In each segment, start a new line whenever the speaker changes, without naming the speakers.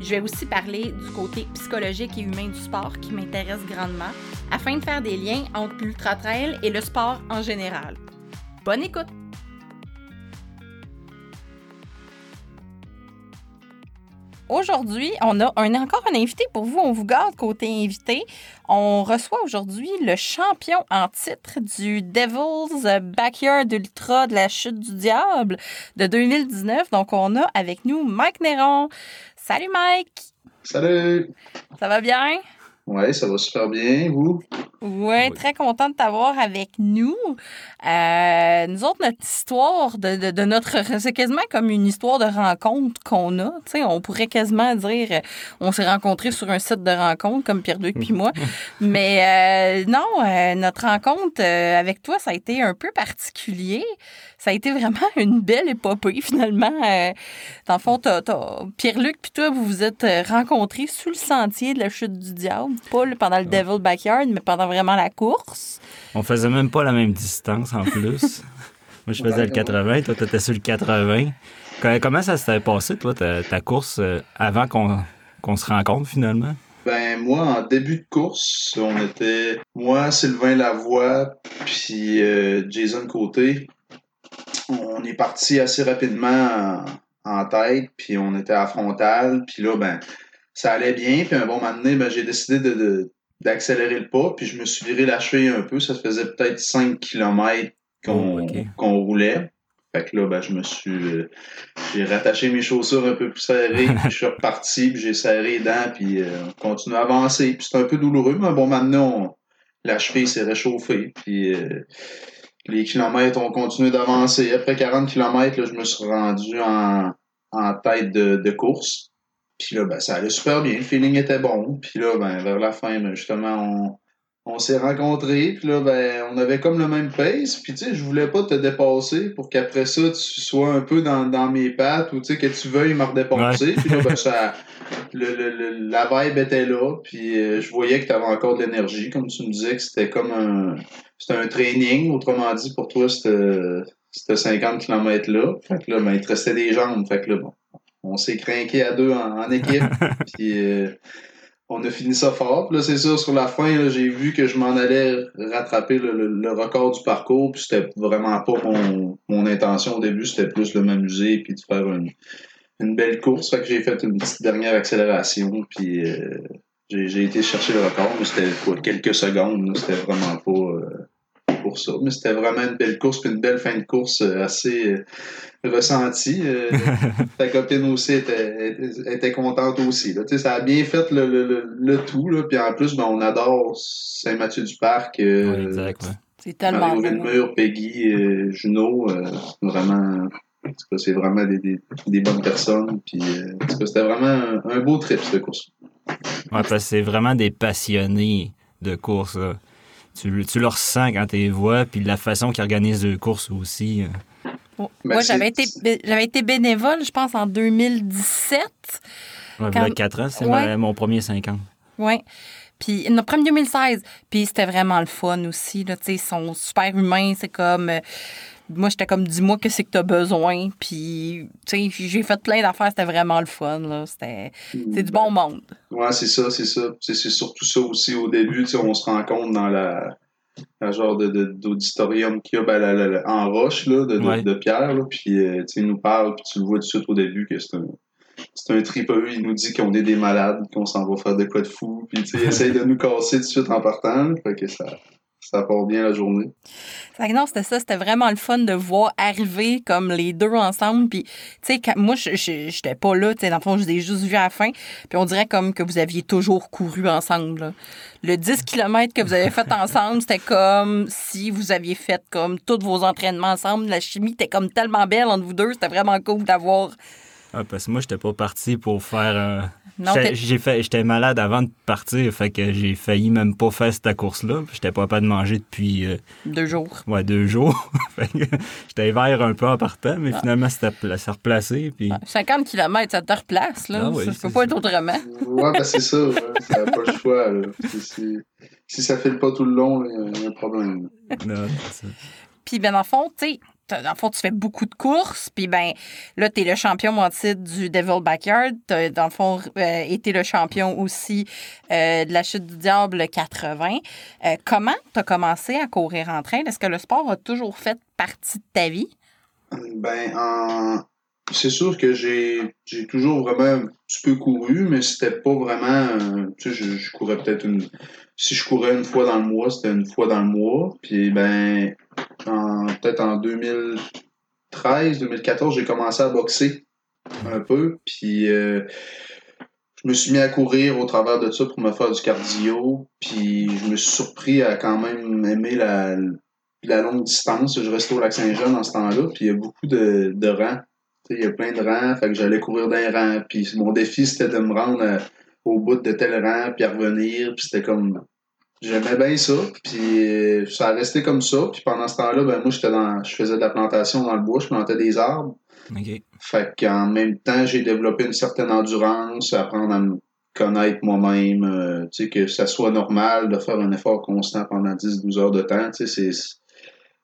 Je vais aussi parler du côté psychologique et humain du sport qui m'intéresse grandement afin de faire des liens entre l'ultra-trail et le sport en général. Bonne écoute! Aujourd'hui, on a encore un invité pour vous. On vous garde côté invité. On reçoit aujourd'hui le champion en titre du Devil's Backyard Ultra de la chute du diable de 2019. Donc, on a avec nous Mike Néron. Salut Mike!
Salut!
Ça va bien?
Oui, ça va super bien, vous?
Ouais, très content de t'avoir avec nous. Euh, nous autres, notre histoire de, de, notre... C'est quasiment comme une histoire de rencontre qu'on a. Tu sais, on pourrait quasiment dire on s'est rencontrés sur un site de rencontre, comme Pierre-Luc puis moi. Mais euh, non, euh, notre rencontre euh, avec toi, ça a été un peu particulier. Ça a été vraiment une belle épopée, finalement. Euh, dans le fond, Pierre-Luc puis toi, vous vous êtes rencontrés sous le sentier de la chute du diable. Pas pendant le Devil Backyard, mais pendant vraiment la course.
On faisait même pas la même distance en plus. Moi, je faisais le 80, toi, tu étais sur le 80. Comment ça s'était passé, toi, ta, course, euh, avant qu'on se rencontre finalement?
Ben, moi, en début de course, on était moi, Sylvain Lavoie, puis euh, Jason Côté. On est parti assez rapidement en, tête, puis on était à frontal, puis là, ben, ça allait bien, puis un bon moment donné, ben, j'ai décidé de, d'accélérer le pas, puis je me suis viré la cheville un peu. Ça faisait peut-être 5 km qu'on qu'on roulait. Fait que là, ben, je me suis. Euh, j'ai rattaché mes chaussures un peu plus serrées, puis je suis reparti, puis j'ai serré les dents, puis euh, on continue à avancer. Puis c'est un peu douloureux, mais bon, maintenant, la cheville s'est réchauffée, puis euh, les kilomètres ont continué d'avancer. Après 40 km, là, je me suis rendu en, en tête de, de course. Puis là, ben, ça allait super bien. Le feeling était bon. Puis là, ben, vers la fin, ben, justement, on, on s'est rencontrés. Puis là, ben, on avait comme le même pace. Puis tu sais, je voulais pas te dépasser pour qu'après ça, tu sois un peu dans, dans mes pattes ou tu sais, que tu veuilles me redépasser. Puis là, ben, ça, le, le, la vibe était là. Puis euh, je voyais que tu avais encore de l'énergie. Comme tu me disais que c'était comme un, c'était un training. Autrement dit, pour toi, c'était, c'était 50 km là. Fait que là, ben, il te restait des jambes. Fait que là, bon on s'est craqué à deux en, équipe. puis euh, on a fini ça fort. Puis là, c'est sûr, sur la fin, j'ai vu que je m'en allais rattraper le, record du parcours. Puis c'était vraiment pas mon, intention au début. C'était plus de m'amuser puis de faire une, belle course. Fait que j'ai fait une petite dernière accélération. Puis euh, j'ai été chercher le record. Mais c'était quelques secondes. C'était vraiment pas. Euh, pour ça. Mais c'était vraiment une belle course, puis une belle fin de course euh, assez euh, ressentie. Euh, ta copine aussi était, était, contente aussi. Là. Ça a bien fait le, le, le tout. Là. Puis en plus, ben, on adore Saint-Mathieu-du-Parc.
C'est tellement
beau. mur Peggy, Juno, vraiment c'est vraiment des, des, des, bonnes personnes. Puis, c'était vraiment un, beau trip, cette course.
Ouais, parce que c'est vraiment des passionnés de course. Tu, tu le ressens quand tu les vois, puis la façon qu'ils organisent les courses aussi.
Euh. Moi, j'avais été, j'avais été bénévole, je pense, en 2017.
Ouais, quand... 4 ans, c'est mon premier 5 ans.
Oui. Puis, notre premier 2016. Puis, c'était vraiment le fun aussi. Là, ils sont super humains. C'est comme. Euh, moi, j'étais comme, dis-moi que c'est que tu as besoin. Puis, tu sais, j'ai fait plein d'affaires. C'était vraiment le fun. Là. C'était c'est du bon monde.
Ouais, c'est ça, c'est ça. C'est surtout ça aussi. Au début, tu sais, on se rencontre dans la, la genre d'auditorium de, qu'il y a ben, en roche là, de, de, pierre. Là, puis, euh, tu sais, il nous parle. Puis, tu le vois tout de suite au début que c'est un c'est un tripeux, il nous dit qu'on est des malades, qu'on s'en va faire des quoi de fou, puis tu sais, il essaye de nous casser tout de suite en partant, fait que ça, ça part bien la journée.
Non, c'était ça. C'était vraiment le fun de voir arriver comme les deux ensemble. Puis, tu sais, moi, je n'étais pas là. Tu sais, dans le fond, je les ai juste vus à la fin. Puis, on dirait comme que vous aviez toujours couru ensemble. Le 10 km que vous avez fait ensemble, c'était comme si vous aviez fait comme tous vos entraînements ensemble. La chimie était comme tellement belle entre vous deux. C'était vraiment cool d'avoir
Ah, parce que moi, j'étais pas parti pour faire un.
Non,
J'étais-
t'es-
j'ai fait, j'étais malade avant de partir, fait que j'ai failli même pas faire cette course-là. J'étais pas capable de manger depuis euh,
deux jours.
ouais, deux jours. J'étais vert un peu en partant, mais
Ah.
finalement, c'était pla- c'est replacé. Puis...
50 km, ça te replace, là.
Ah oui,
ça peut pas
ça.
être autrement.
Ouais, ben c'est ça. ouais, ça n'a pas le choix. Là. Si ça fait le pas tout le long, il y a un problème.
Non, c'est ça.
Puis, ben, dans le fond, tu sais, dans le fond, tu fais beaucoup de courses. Puis, ben, là, tu es le champion en titre du Devil Backyard. Tu as, dans le fond, euh, été le champion aussi euh, de la chute du diable 80. Euh, comment tu as commencé à courir en train? Est-ce que le sport a toujours fait partie de ta vie?
Ben, en... c'est sûr que j'ai toujours vraiment un petit peu couru, mais c'était pas vraiment. tu sais, je, je courais peut-être une. Si je courais une fois dans le mois, c'était une fois dans le mois. Puis, ben, en- peut-être en 2013, 2014, j'ai commencé à boxer un peu. Puis, euh, je me suis mis à courir au travers de ça pour me faire du cardio. Puis, je me suis surpris à quand même aimer la, longue distance. Je restais au Lac-Saint-Jean dans ce temps-là, puis il y a beaucoup de, de rangs. Il y a plein de rangs, fait que j'allais courir d'un rang. Puis mon défi, c'était de me rendre à- au bout de tel rang, puis à revenir. Puis c'était comme... J'aimais bien ça, puis ça a resté comme ça. Puis pendant ce temps-là, ben moi, j'étais dans, je faisais de la plantation dans le bois, je plantais des arbres. Fait qu'en même temps, j'ai développé une certaine endurance, apprendre à me connaître moi-même, euh, tu sais, que ça soit normal de faire un effort constant pendant 10-12 heures de temps, tu sais, c'est,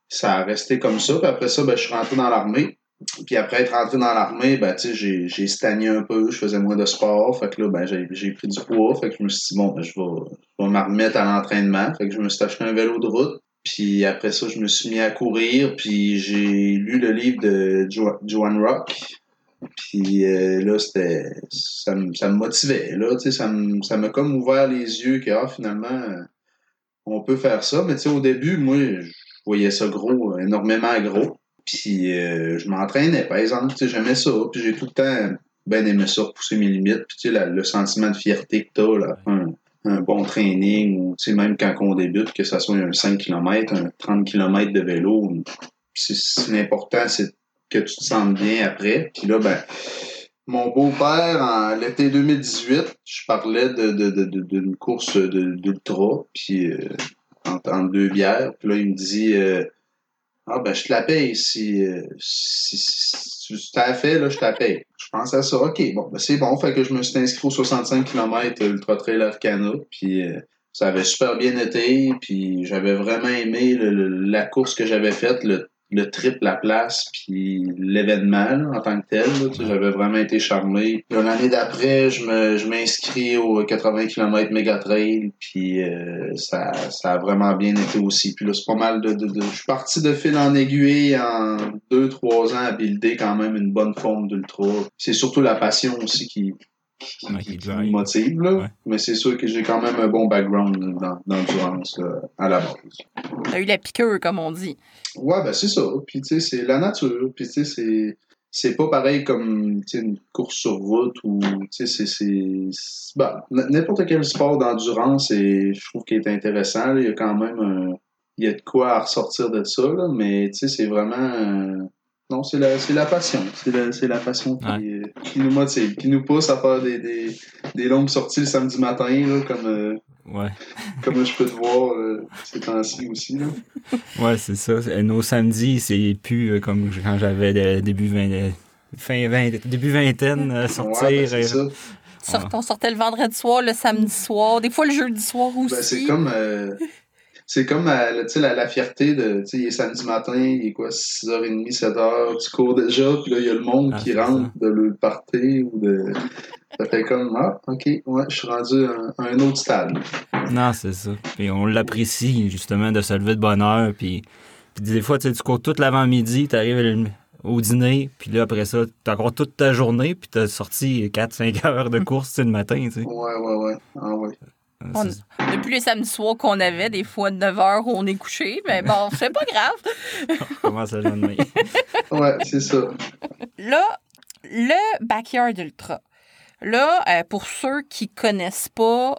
ça a resté comme ça. Puis après ça, ben, je suis rentré dans l'armée. Puis après être rentré dans l'armée, ben, j'ai, j'ai stagné un peu, je faisais moins de sport. Fait que là, ben, j'ai, pris du poids. Fait que je me suis dit, bon, ben, je vais, je me remettre à l'entraînement. Fait que je me suis acheté un vélo de route. Puis après ça, je me suis mis à courir. Puis j'ai lu le livre de Jo- Joan Rock. Puis euh, là, c'était. Ça me, ça me motivait. Là, ça ça m'a comme ouvert les yeux que ah, finalement, euh, on peut faire ça. Mais au début, moi, je voyais ça gros, énormément gros. Puis euh, je m'entraînais, par exemple. Tu sais, j'aimais ça. Puis j'ai tout le temps bien aimé ça, pousser mes limites. Puis tu sais, la- le sentiment de fierté que t'as, là, un, un bon training, ou tu sais, même quand on débute, que ça soit un 5 km, un 30 km de vélo, c'est l'important, c'est que tu te sentes bien après. Puis là, ben, mon beau-père, en l'été 2018, je parlais de, de, de, de- d'une course de- d'ultra, puis euh, entre, entre deux bières. Puis là, il me dit euh, Ah ben je te la paye si, euh, si, si, si tu t'as fait, là, je te la paye. Je pensais à ça, ok, bon, ben c'est bon. Fait que je me suis inscrit aux 65 km Ultra Trail Arcana, puis euh, ça avait super bien été, puis j'avais vraiment aimé le- le- la course que j'avais faite, le, le trip, la place, puis l'événement en tant que tel. j'avais vraiment été charmé. L'année d'après, je me je m'inscris au 80 km Mega Trail, puis euh, ça, ça a vraiment bien été aussi. Puis là, c'est pas mal de, de, de- Je suis parti de fil en aiguille en deux, trois ans à builder quand même une bonne forme d'ultra. C'est surtout la passion aussi qui,
Ouais,
qui- me motive. Là.
Ouais.
Mais c'est sûr que j'ai quand même un bon background dans, d'endurance là, à la base.
Tu as eu la piqûre, comme on dit.
Ouais, ben c'est ça. Puis tu sais, c'est la nature. Puis tu sais, c'est c'est pas pareil comme tu sais, une course sur route ou tu sais, c'est c'est c'est- ben, n- n'importe quel sport d'endurance et je trouve qu'il est intéressant. là. Il y a quand même un- il y a de quoi à ressortir de ça là, mais tu sais, c'est vraiment euh, non, c'est la c'est la passion. C'est la, c'est la passion qui, euh, qui nous motive, qui nous pousse à faire des, des, des longues sorties le samedi matin là, comme euh,
Ouais.
comme je peux te voir euh, ces temps-ci aussi là.
Ouais, c'est ça. Nos samedis, c'est plus euh, comme quand j'avais le début vingt- euh, fin vingt- début vingtaine, euh, sortir.
Ouais, ben, c'est
euh,
ça.
Sort- On sortait le vendredi soir, le samedi soir, des fois le jeudi soir aussi.
Ben, c'est comme euh, c'est comme euh, tu sais, la, la fierté de tu sais il est samedi matin, il est quoi 6h30, 7h, tu cours déjà, puis là il y a le monde
Ah,
qui rentre
ça.
de le party ou de ça fait comme ah OK, ouais, je suis rendu à un, autre stade.
Non, c'est ça. Puis on l'apprécie, justement, de se lever de bonne heure. Puis, puis des fois, tu sais, tu cours toute l'avant-midi, tu arrives au dîner, puis là, après ça, t'as encore toute ta journée, puis t'as sorti 4-5 heures de course tu sais, le matin, tu sais.
Ouais ouais ouais. Ah ouais.
On-
C'est-
Depuis les samedis soirs qu'on avait, des fois de 9 h où on est couché, mais bon, c'est pas grave.
On commence le lendemain.
Ouais, c'est ça.
Là, le Backyard Ultra. Là, euh, pour ceux qui connaissent pas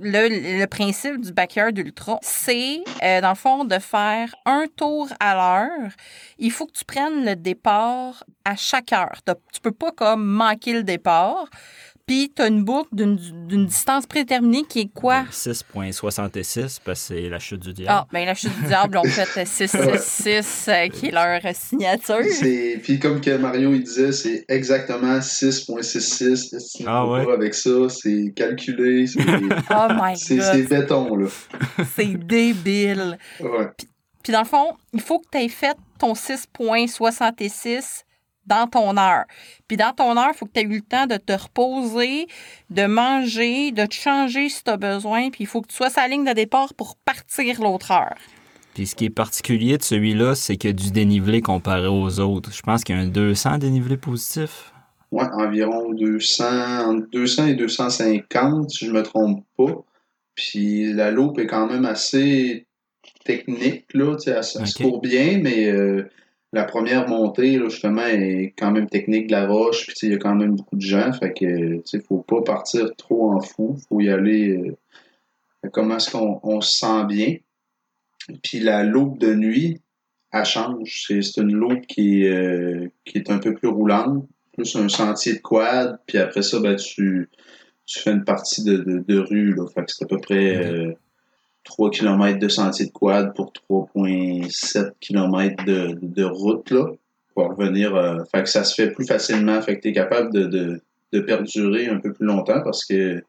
le, le principe du backyard ultra, c'est, euh, dans le fond, de faire un tour à l'heure. Il faut que tu prennes le départ à chaque heure. Tu peux pas comme manquer le départ. Puis tu as une boucle d'une distance prédéterminée qui est quoi?
6.66 parce que c'est la chute du
Ah,
diable.
ben la chute du diable, on fait 666 euh, qui est leur signature.
C'est- Puis comme que Mario il disait, c'est exactement 6.66. Est-ce que tu
Ah ouais?
pas Avec ça, c'est calculé, c'est
Oh my
c'est- béton, là.
c'est débile.
Ouais.
Puis dans le fond, il faut que tu aies fait ton 6.66 dans ton heure. Puis dans ton heure, il faut que tu aies eu le temps de te reposer, de manger, de te changer si tu as besoin. Puis il faut que tu sois la ligne de départ pour partir l'autre heure.
Puis ce qui est particulier de celui-là, c'est qu'il y a du dénivelé comparé aux autres. Je pense qu'il y a un 200 dénivelé positif.
Ouais, environ 200, entre 200 et 250, si je me trompe pas. Puis la loupe est quand même assez technique, là, tu sais, elle, se- court bien, mais euh, la première montée, là, justement, est quand même technique de la roche, puis tu sais, il y a quand même beaucoup de gens, fait que, tu sais, faut pas partir trop en fou, faut y aller euh, comment est-ce qu'on on se sent bien. Puis la loupe de nuit, elle change. C'est c'est une loupe qui, est, euh, qui est un peu plus roulante, plus un sentier de quad, puis après ça, ben, tu, tu fais une partie de, de, de rue, là. Fait que c'est à peu près euh, 3 km de sentier de quad pour 3,7 km de, de, de route, là, pour revenir. euh, fait que ça se fait plus facilement. Fait que tu es capable de, de, de perdurer un peu plus longtemps parce que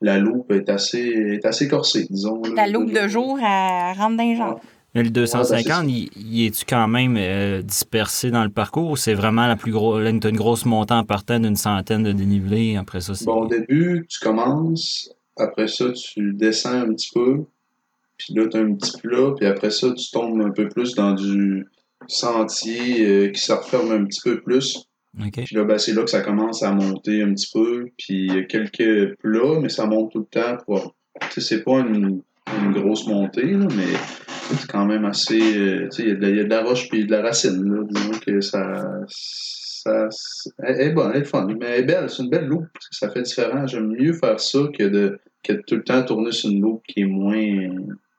la loupe est assez, est assez corsée, disons. là.
La loupe de jour, elle rentre dans les jambes.
Mais le
Ouais, ben,
250, il, il est-tu quand même euh, dispersé dans le parcours ou c'est vraiment la plus grosse. Une grosse montée en partant d'une centaine de dénivelés. Après ça.
Bon, au début, tu commences, après ça, tu descends un petit peu, puis là, tu as un petit plat, puis après ça, tu tombes un peu plus dans du sentier euh, qui se referme un petit peu plus. Puis là, ben, c'est là que ça commence à monter un petit peu, puis il y a quelques plats, mais ça monte tout le temps. Pour... Tu sais, c'est pas une, une grosse montée, là, mais c'est quand même assez... euh, tu sais, il y, a de la- il y a de la roche puis de la racine, là. Disons que ça... ça elle est bonne, elle est fun, mais elle est belle. C'est une belle loupe, parce que ça fait différent. J'aime mieux faire ça que de, que de tout le temps tourner sur une loupe qui est moins,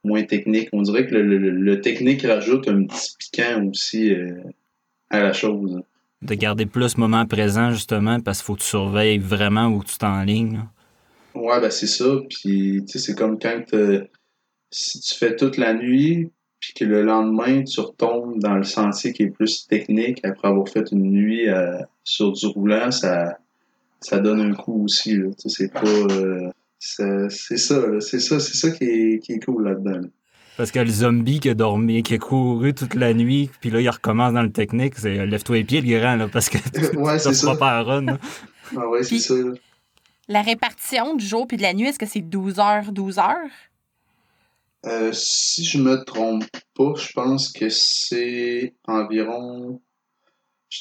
moins technique. On dirait que le, le- le technique rajoute un petit piquant aussi euh, à la chose.
De garder plus moment présent, justement, parce qu'il faut que tu surveilles vraiment où tu t'enlignes.
Ouais, ben c'est ça. Puis, tu sais, c'est comme quand t'as- si tu fais toute la nuit, puis que le lendemain, tu retombes dans le sentier qui est plus technique après avoir fait une nuit euh, sur du roulant, ça, ça donne un coup aussi. Là. Tu sais, c'est pas. euh, ça- c'est ça, c'est ça, c'est ça qui est, qui est cool là-dedans. là.
Parce que le zombie qui a dormi, qui a couru toute la nuit, puis là, il recommence dans le technique, c'est euh, lève-toi les pieds, le grand, là, parce que tu
Ouais,
ne
ça.
pas à run. là.
Ah ouais, c'est
Puis-
ça. là.
La répartition du jour puis de la nuit, est-ce que c'est 12 heures, 12 heures?
Euh, si je me trompe pas, je pense que c'est environ.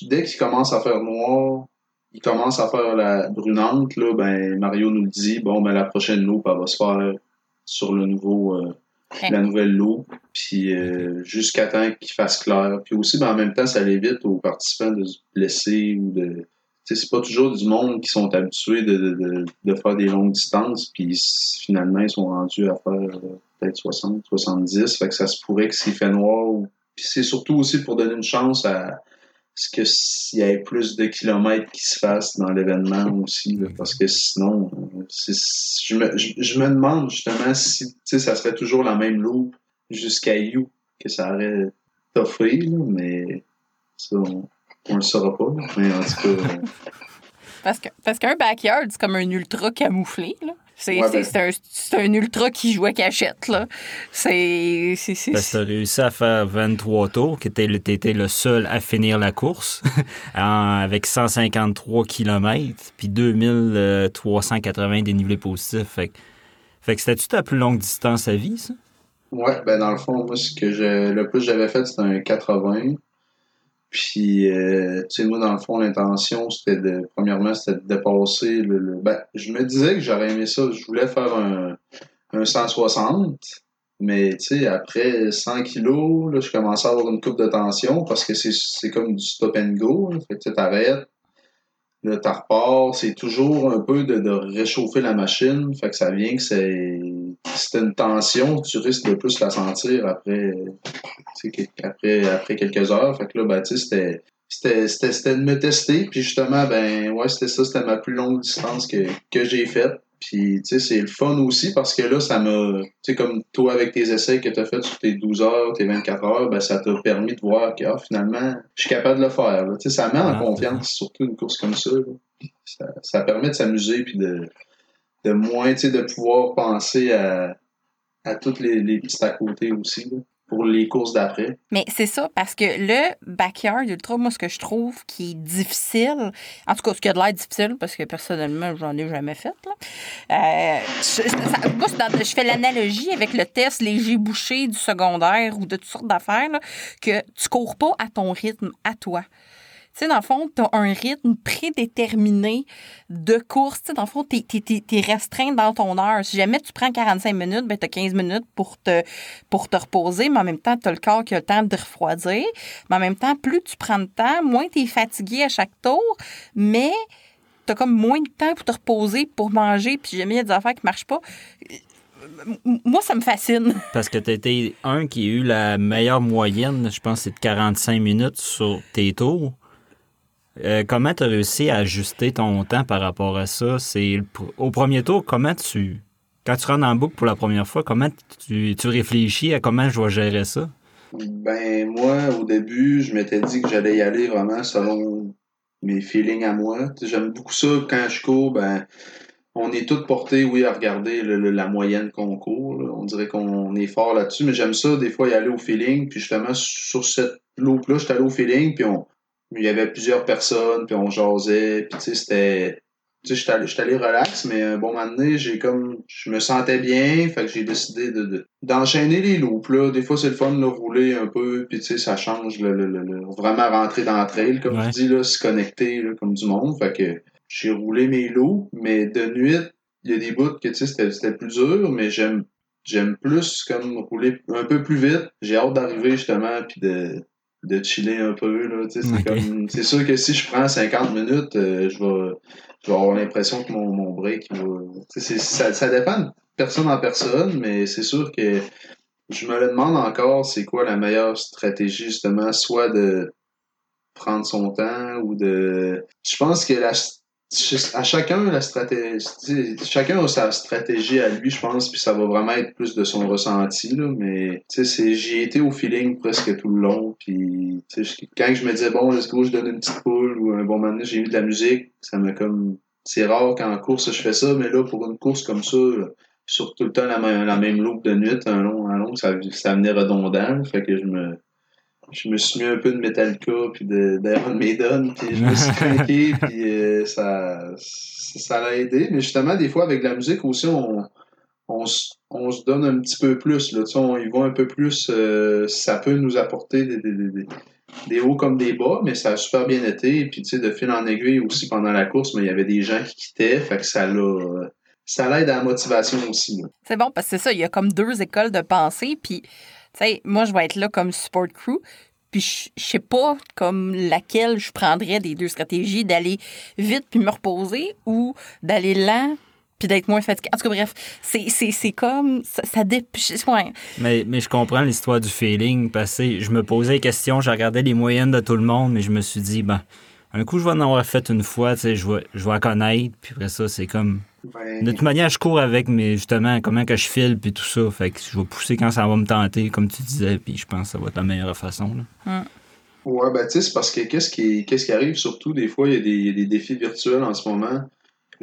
Dès qu'il commence à faire noir, il commence à faire la brunante, là, ben Mario nous le dit, bon ben la prochaine loupe, elle va se faire sur le nouveau euh, la nouvelle loupe, puis euh, jusqu'à temps qu'il fasse clair. Puis aussi, ben, en même temps, ça évite aux participants de se blesser ou de. C'est pas toujours du monde qui sont habitués de, de, de, de faire des longues distances, puis finalement, ils sont rendus à faire euh, peut-être 60, 70. Fait que ça se pourrait que s'il fait noir. Ou... Puis c'est surtout aussi pour donner une chance à ce que s'il y ait plus de kilomètres qui se fassent dans l'événement aussi, là, parce que sinon, euh, je, me, je, je me demande justement si tu sais, ça serait toujours la même loupe jusqu'à You que ça aurait toffé, là, mais ça, on, on le saura pas. Mais en tout cas, euh,
Parce que parce qu'un backyard, c'est comme un ultra camouflé. Là. C'est,
Ouais, ben-
un, c'est un ultra qui joue à cachette. Là. C'est,
tu as réussi à faire 23 tours, que tu étais le seul à finir la course, en- avec 153 km, puis 2380 dénivelés positifs. Fait, que- fait que c'était-tu ta plus longue distance à vie, ça?
Ouais, ben dans le fond, moi, ce que je, le plus j'avais fait, c'était un 80. Puis, euh, tu sais, moi, dans le fond, l'intention, c'était de, premièrement, c'était de dépasser le, ben, je me disais que j'aurais aimé ça. Je voulais faire un, un 160. Mais, tu sais, après 100 kilos, là, je commençais à avoir une coupe de tension parce que c'est, comme du stop and go. Fait que tu t'arrêtes. Là, tu repars. C'est toujours un peu de, de réchauffer la machine. Fait que ça vient que c'est, c'était une tension, tu risques de plus la sentir après, après, après quelques heures. Fait que là, ben, tu sais, c'était c'était de me tester. Puis justement, ben ouais, c'était ça, c'était ma plus longue distance que, que j'ai faite. Puis, tu sais, c'est le fun aussi parce que là, ça m'a, tu sais, comme toi avec tes essais que tu as fait sur tes 12 heures, tes 24 heures, ben, ça t'a permis de voir que, ah, finalement, je suis capable de le faire. Tu sais, ça met en confiance, surtout une course comme ça, ça. Ça, permet de s'amuser puis de, de moins, tu sais, de pouvoir penser à, à toutes les, petits à côté aussi. Pour les courses d'après.
Mais c'est ça, parce que le backyard ultra, moi, ce que je trouve qui est difficile, en tout cas, ce qui a de l'air difficile, parce que personnellement, j'en ai jamais fait. Euh, je, moi, je fais l'analogie avec le test léger bouché du secondaire ou de toutes sortes d'affaires, que tu cours pas à ton rythme, à toi. Sais, dans le fond, tu as un rythme prédéterminé de course. Tu sais, dans le fond, tu es, restreint dans ton heure. Si jamais tu prends 45 minutes, ben, tu as 15 minutes pour te, reposer, mais en même temps, tu as le corps qui a le temps de refroidir. Mais en même temps, plus tu prends de temps, moins tu es fatigué à chaque tour, mais tu as comme moins de temps pour te reposer, pour manger, puis jamais il y a des affaires qui ne marchent pas moi, ça me fascine.
Parce que tu un qui a eu la meilleure moyenne, je pense, c'est de 45 minutes sur tes tours. Euh, comment tu as réussi à ajuster ton temps par rapport à ça? C'est au premier tour, comment tu. Quand tu rentres en boucle pour la première fois, comment tu, réfléchis à comment je vais gérer ça?
Ben moi, au début, je m'étais dit que j'allais y aller vraiment selon mes feelings à moi. J'aime beaucoup ça quand je cours, ben on est tous portés, oui, à regarder la moyenne qu'on court. On dirait qu'on est fort là-dessus, mais j'aime ça des fois y aller au feeling. Puis justement, sur cette loupe-là, j'étais allé au feeling, puis on, il y avait plusieurs personnes, puis on jasait, puis tu sais, c'était... Tu sais, j'étais allé relax, mais un bon moment donné, j'ai comme... Je me sentais bien, fait que j'ai décidé de, d'enchaîner les loops, là. Des fois, c'est le fun de rouler un peu, puis tu sais, ça change, le, le, le, vraiment rentrer dans le trail, comme tu dis, là, se connecter, là, comme du monde. Fait que j'ai roulé mes loops, mais de nuit, il y a des bouts que, tu sais, c'était, c'était plus dur, mais j'aime j'aime plus comme rouler un peu plus vite. J'ai hâte d'arriver justement puis de de chiller un peu. Là, c'est, c'est sûr que si je prends 50 minutes, euh, je, vais, je vais avoir l'impression que mon, mon break va. ça, ça dépend de personne en personne, mais c'est sûr que je me le demande encore, c'est quoi la meilleure stratégie, justement, soit de prendre son temps ou de. Je pense que la à chacun la stratégie chacun a sa stratégie à lui je pense puis ça va vraiment être plus de son ressenti là mais tu sais j'y été au feeling presque tout le long puis quand je me disais bon let's go je donne une petite poule ou un bon moment j'ai mis de la musique ça me comme c'est rare qu'en course je fais ça mais là pour une course comme ça sur tout le temps la même, la même de nuit un long un long ça ça venait redondant fait que je me je me suis mis un peu de Metallica puis d'Iron Maiden puis je me suis craqué puis euh, ça ça l'a aidé. Mais justement des fois avec la musique aussi on on, on se donne un petit peu plus là. Tu sais, on y va un peu plus euh, ça peut nous apporter des, des, des, des, hauts comme des bas mais ça a super bien été. Puis tu sais de fil en aiguille aussi pendant la course mais il y avait des gens qui quittaient fait que ça l'a ça l'aide à la motivation aussi
c'est bon parce que c'est ça il y a comme deux écoles de pensée puis sais, moi, je vais être là comme support crew. Puis je sais pas comme laquelle je prendrais des deux stratégies, d'aller vite puis me reposer ou d'aller lent puis d'être moins fatigué. En tout cas, bref, c'est comme. Ça, ça ouais.
mais, mais je comprends l'histoire du feeling parce que je me posais des questions, je regardais les moyennes de tout le monde, mais je me suis dit, ben, un coup, je vais en avoir fait une fois, tu sais, je vais, je vais connaître, puis après ça, c'est comme de toute manière, je cours avec, mais justement, comment que je file, puis tout ça. Fait que je vais pousser quand ça va me tenter, comme tu disais, puis je pense que ça va être la meilleure façon. Là.
Mm. Ouais, ben tu sais, c'est parce que qu'est-ce qui, qu'est-ce qui arrive surtout, des fois, il y, a des, il y a des défis virtuels en ce moment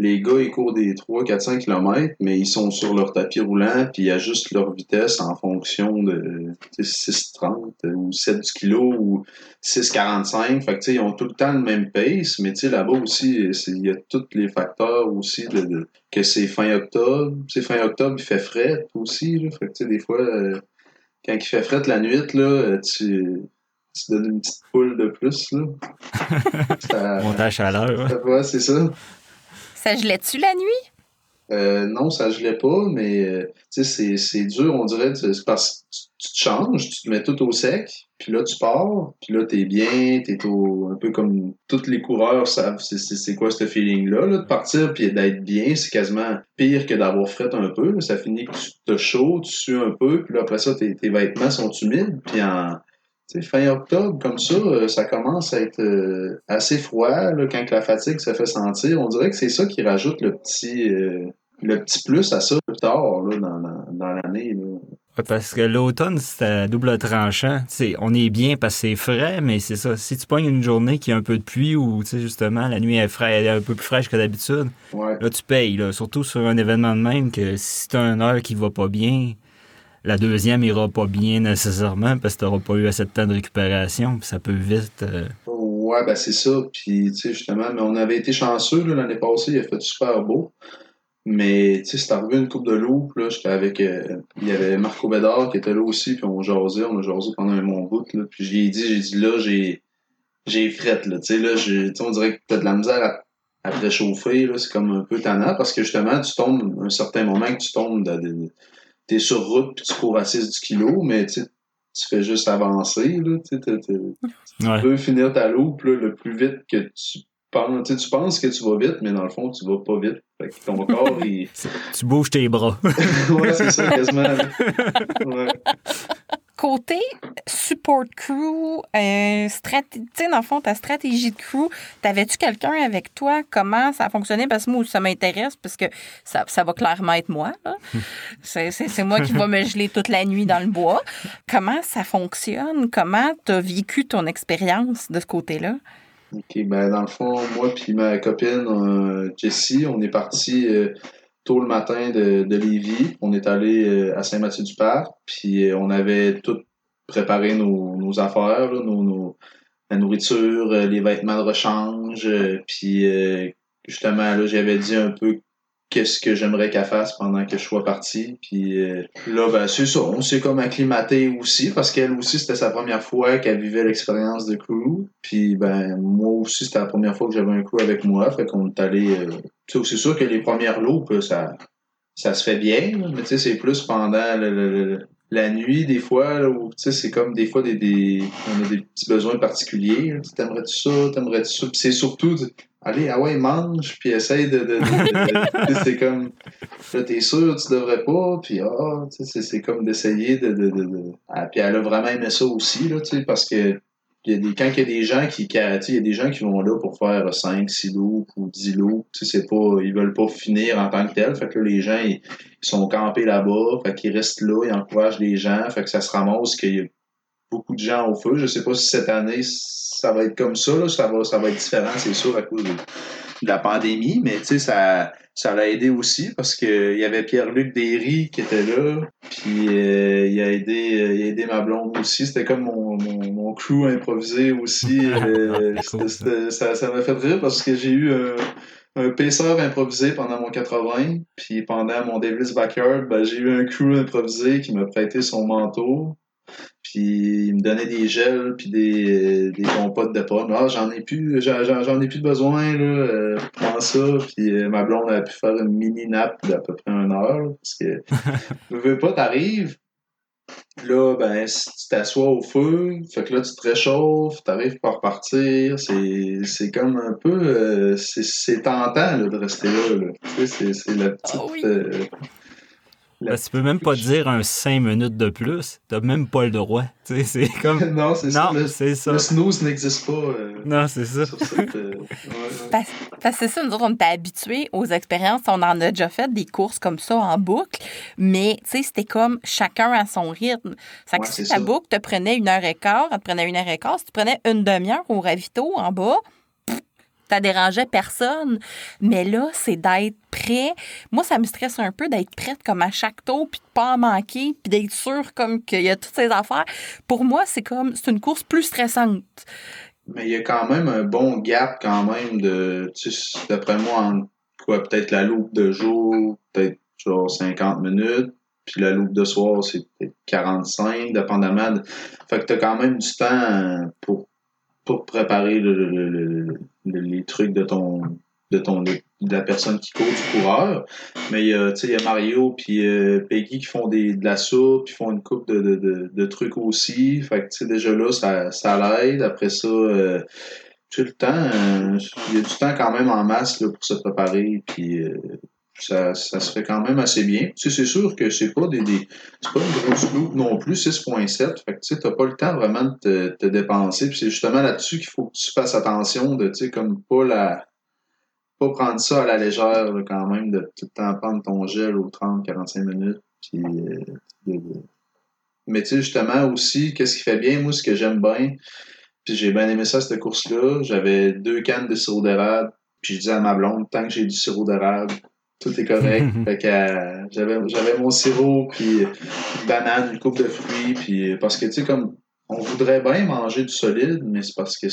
les gars, ils courent des 3, 4, 5 km, mais ils sont sur leur tapis roulant, puis ils ajustent leur vitesse en fonction de 6,30 ou 7 kg ou 6,45. Fait que, ils ont tout le temps le même pace, mais là-bas aussi, il y a tous les facteurs aussi de, que c'est fin octobre. C'est fin octobre, il fait frais aussi. Là. Fait que, des fois, euh, quand il fait frais la nuit, là, tu tu donnes une petite poule de plus. Là.
ça,
Montage chaleur. Ouais, c'est ça.
Ça gelait-tu la nuit?
Euh, non, ça gelait pas, mais euh, c'est dur, on dirait, parce que tu te changes, tu te mets tout au sec, puis là, tu pars, puis là, t'es bien, t'es un peu comme tous les coureurs savent c'est quoi ce feeling-là, là, de partir puis d'être bien, c'est quasiment pire que d'avoir fret un peu. Ça finit que tu te chaud, tu sues un peu, puis là, après ça, tes vêtements sont humides, puis en fin octobre, comme ça, euh, ça commence à être euh, assez froid là, quand la fatigue se fait sentir. On dirait que c'est ça qui rajoute le petit, euh, le petit plus à ça plus tard là, dans, dans, l'année.
Parce que l'automne, c'est à double tranchant. on est bien parce que c'est frais, mais c'est ça. Si tu pognes une journée qui a un peu de pluie ou justement la nuit est, frais, est un peu plus fraîche que d'habitude, là tu payes. Là, surtout sur un événement de même que si tu as une heure qui va pas bien, la deuxième ira pas bien nécessairement parce que tu n'auras pas eu assez de temps de récupération. Puis ça peut vite. Euh,
ouais, ben c'est ça. Puis, tu sais, justement, mais on avait été chanceux l'année passée, il a fait super beau. Mais, tu sais, c'est arrivé une coupe de loup, là, j'étais avec, euh, il y avait Marco Bédard qui était là aussi, puis on jasait, on a jasé pendant un bon bout, là. Puis j'ai dit, j'ai dit, là, j'ai, j'ai frette, là, tu sais, là, j'ai, on dirait que t'as de la misère à, à te réchauffer, là, c'est comme un peu tannant, parce que justement, tu tombes, un certain moment que tu tombes de t'es sur route puis tu cours à 6 du kilo, mais tu fais juste avancer. Là, tu peux finir ta loupe le plus vite que tu penses. Tu penses que tu vas vite, mais dans le fond, tu vas pas vite. Fait que ton corps, il...
Tu bouges tes bras.
ouais, c'est ça, quasiment. Ouais
côté support crew, euh, dans le fond, ta stratégie de crew, t'avais-tu quelqu'un avec toi? Comment ça a fonctionné? Parce que moi, ça m'intéresse, parce que ça, ça, va clairement être moi. C'est moi qui va me geler toute la nuit dans le bois. Comment ça fonctionne? Comment tu as vécu ton expérience de ce côté-là?
OK, ben dans le fond, moi puis ma copine euh, Jessie, on est parti euh, tôt le matin de, de Lévis. On est allé euh, à Saint-Mathieu-du-Parc, puis euh, on avait tout préparé nos, nos affaires, nos, nos, la nourriture, euh, les vêtements de rechange, puis justement, là, j'avais dit un peu qu'est-ce que j'aimerais qu'elle fasse pendant que je sois parti. Puis là, ben, c'est ça. On s'est comme acclimaté aussi parce qu'elle aussi, c'était sa première fois qu'elle vivait l'expérience de crew. Puis ben, moi aussi, c'était la première fois que j'avais un crew avec moi. Fait qu'on est allé c'est sûr que les premières loupes, ça, ça se fait bien, mais c'est plus pendant la nuit, des fois, où c'est comme des fois des, on a des petits besoins particuliers. T'aimerais-tu ça, t'aimerais-tu ça? c'est surtout, allez, ah ouais, mange, puis essaye de. c'est comme, là, t'es sûr, tu devrais pas, puis ah, c'est comme d'essayer de. de, de, ah, puis elle a vraiment aimé ça aussi, là, parce que il y a des, quand il y a des gens qui, il y a des gens qui vont là pour faire 5, 6 loups ou 10 loups, c'est pas, ils veulent pas finir en tant que tel. Fait que là, les gens, ils, sont campés là-bas, fait qu'ils restent là, ils encouragent les gens, fait que ça se ramasse qu'il y a beaucoup de gens au feu. Je sais pas si cette année, ça va être comme ça, là, ça va, ça va être différent, c'est sûr, à cause de, la pandémie, mais tu sais, ça, ça l'a aidé aussi parce que il y avait Pierre-Luc Derry qui était là, puis euh, il a aidé euh, il a aidé ma blonde aussi. C'était comme mon, mon, mon, crew improvisé aussi. Euh, ça, ça m'a fait rire parce que j'ai eu un, un paisseur improvisé pendant mon 80, puis pendant mon Davis Backyard, ben, j'ai eu un crew improvisé qui m'a prêté son manteau. Puis il me donnait des gels puis des, des compotes de pommes. Ah, j'en ai plus, j'en ai plus besoin, là. Euh, prends ça. Puis euh, ma blonde a pu faire une mini nappe d'à peu près une heure. Parce que tu veux pas, t'arrives. Là, ben, si tu t'assois au feu, fait que là, tu te réchauffes, t'arrives par repartir. C'est comme un peu. Euh, c'est tentant là, de rester là. là. Tu sais, c'est la petite. Ah oui.
Tu peux même pas dire un 5 minutes de plus. T'as même pas le droit. c'est comme.
non, c'est ça. Le, ça. Le snooze n'existe pas. Euh,
non, c'est ça.
Euh, parce, que c'est ça, nous autres, on était habitués aux expériences. On en a déjà fait des courses comme ça en boucle. Mais, tu sais, c'était comme chacun à son rythme. Ça que si ta boucle te prenait une heure et quart, elle te prenait une heure et quart. Si tu prenais une demi-heure au ravito en bas, ça dérangeait personne. Mais là, c'est d'être prêt. Moi, ça me stresse un peu d'être prête comme à chaque tour, puis de pas en manquer, puis d'être sûre comme qu'il y a toutes ces affaires. Pour moi, c'est comme, c'est une course plus stressante.
Mais il y a quand même un bon gap quand même de, tu sais, d'après moi, en quoi, peut-être la loupe de jour, peut-être genre 50 minutes, puis la loupe de soir, c'est peut-être 45, dépendamment. De... Fait que t'as quand même du temps pour pour préparer le, les trucs de ton de ton de la personne qui court, du coureur. Mais il y a, il y a Mario puis euh, Peggy qui font des, de la soupe, puis font une coupe de, de, de, de, trucs aussi. Fait que déjà là, ça, ça l'aide. Après ça, euh, tu le temps, euh, il y a du temps quand même en masse là, pour se préparer. Puis euh, ça, ça se fait quand même assez bien. C'est sûr que c'est pas des, c'est pas une grosse loupe non plus, 6.7. Fait que tu sais, t'as pas le temps vraiment de te, dépenser. Puis c'est justement là-dessus qu'il faut que tu fasses attention de, tu comme pas la pas prendre ça à la légère quand même, de tout le temps prendre ton gel aux 30-45 minutes. Puis, euh. Mais tu sais, justement aussi, qu'est-ce qui fait bien, moi, ce que j'aime bien, puis j'ai bien aimé ça, cette course-là, j'avais deux cannes de sirop d'érable, puis je disais à ma blonde, tant que j'ai du sirop d'érable, tout est correct. fait que euh, j'avais, mon sirop, puis une banane, une coupe de fruits, puis parce que, tu sais, comme, on voudrait bien manger du solide, mais c'est parce que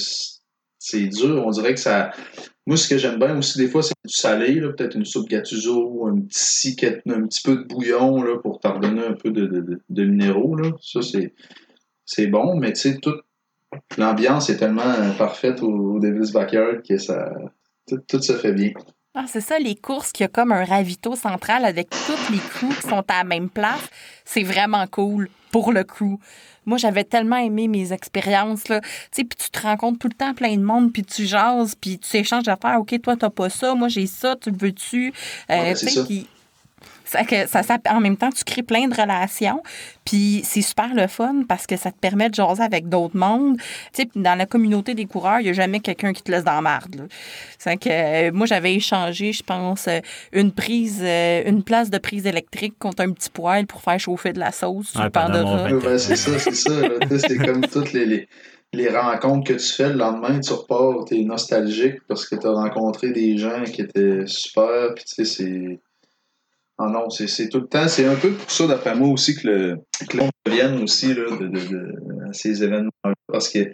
c'est dur. On dirait que ça. Moi, ce que j'aime bien aussi, des fois, c'est du salé, peut-être une soupe gattuso, un petit, un petit peu de bouillon là, pour t'en un peu de, de, de, minéraux. Là. Ça, c'est, c'est bon, mais tu sais, toute l'ambiance est tellement parfaite au, au Devil's Backyard que ça. Tout, tout se fait bien.
Ah, c'est ça, les courses qui a comme un ravito central avec toutes les crews qui sont à la même place. C'est vraiment cool pour le crew. Moi, j'avais tellement aimé mes expériences, là. Tu sais, puis tu te rencontres tout le temps plein de monde, puis tu jases, puis tu échanges d'affaires. OK, toi, t'as pas ça, moi, j'ai ça, tu le veux-tu?
Euh, ouais,
tu sais, ça, ça, ça, en même temps, tu crées plein de relations. Puis c'est super le fun parce que ça te permet de jaser avec d'autres mondes. Tu sais, dans la communauté des coureurs, il n'y a jamais quelqu'un qui te laisse dans la marde. C'est que euh, moi, j'avais échangé, je pense, euh, une prise, euh, une place de prise électrique contre un petit poêle pour faire chauffer de la sauce sur
ouais,
Pandora.
Ouais, c'est ça, c'est ça. c'est comme toutes les, les, les, rencontres que tu fais le lendemain, tu repars, tu es nostalgique parce que tu as rencontré des gens qui étaient super. Puis tu sais, c'est ah non, c'est tout le temps. C'est un peu pour ça, d'après moi aussi, que le, que le vienne aussi là, de, de, de, à ces événements Parce que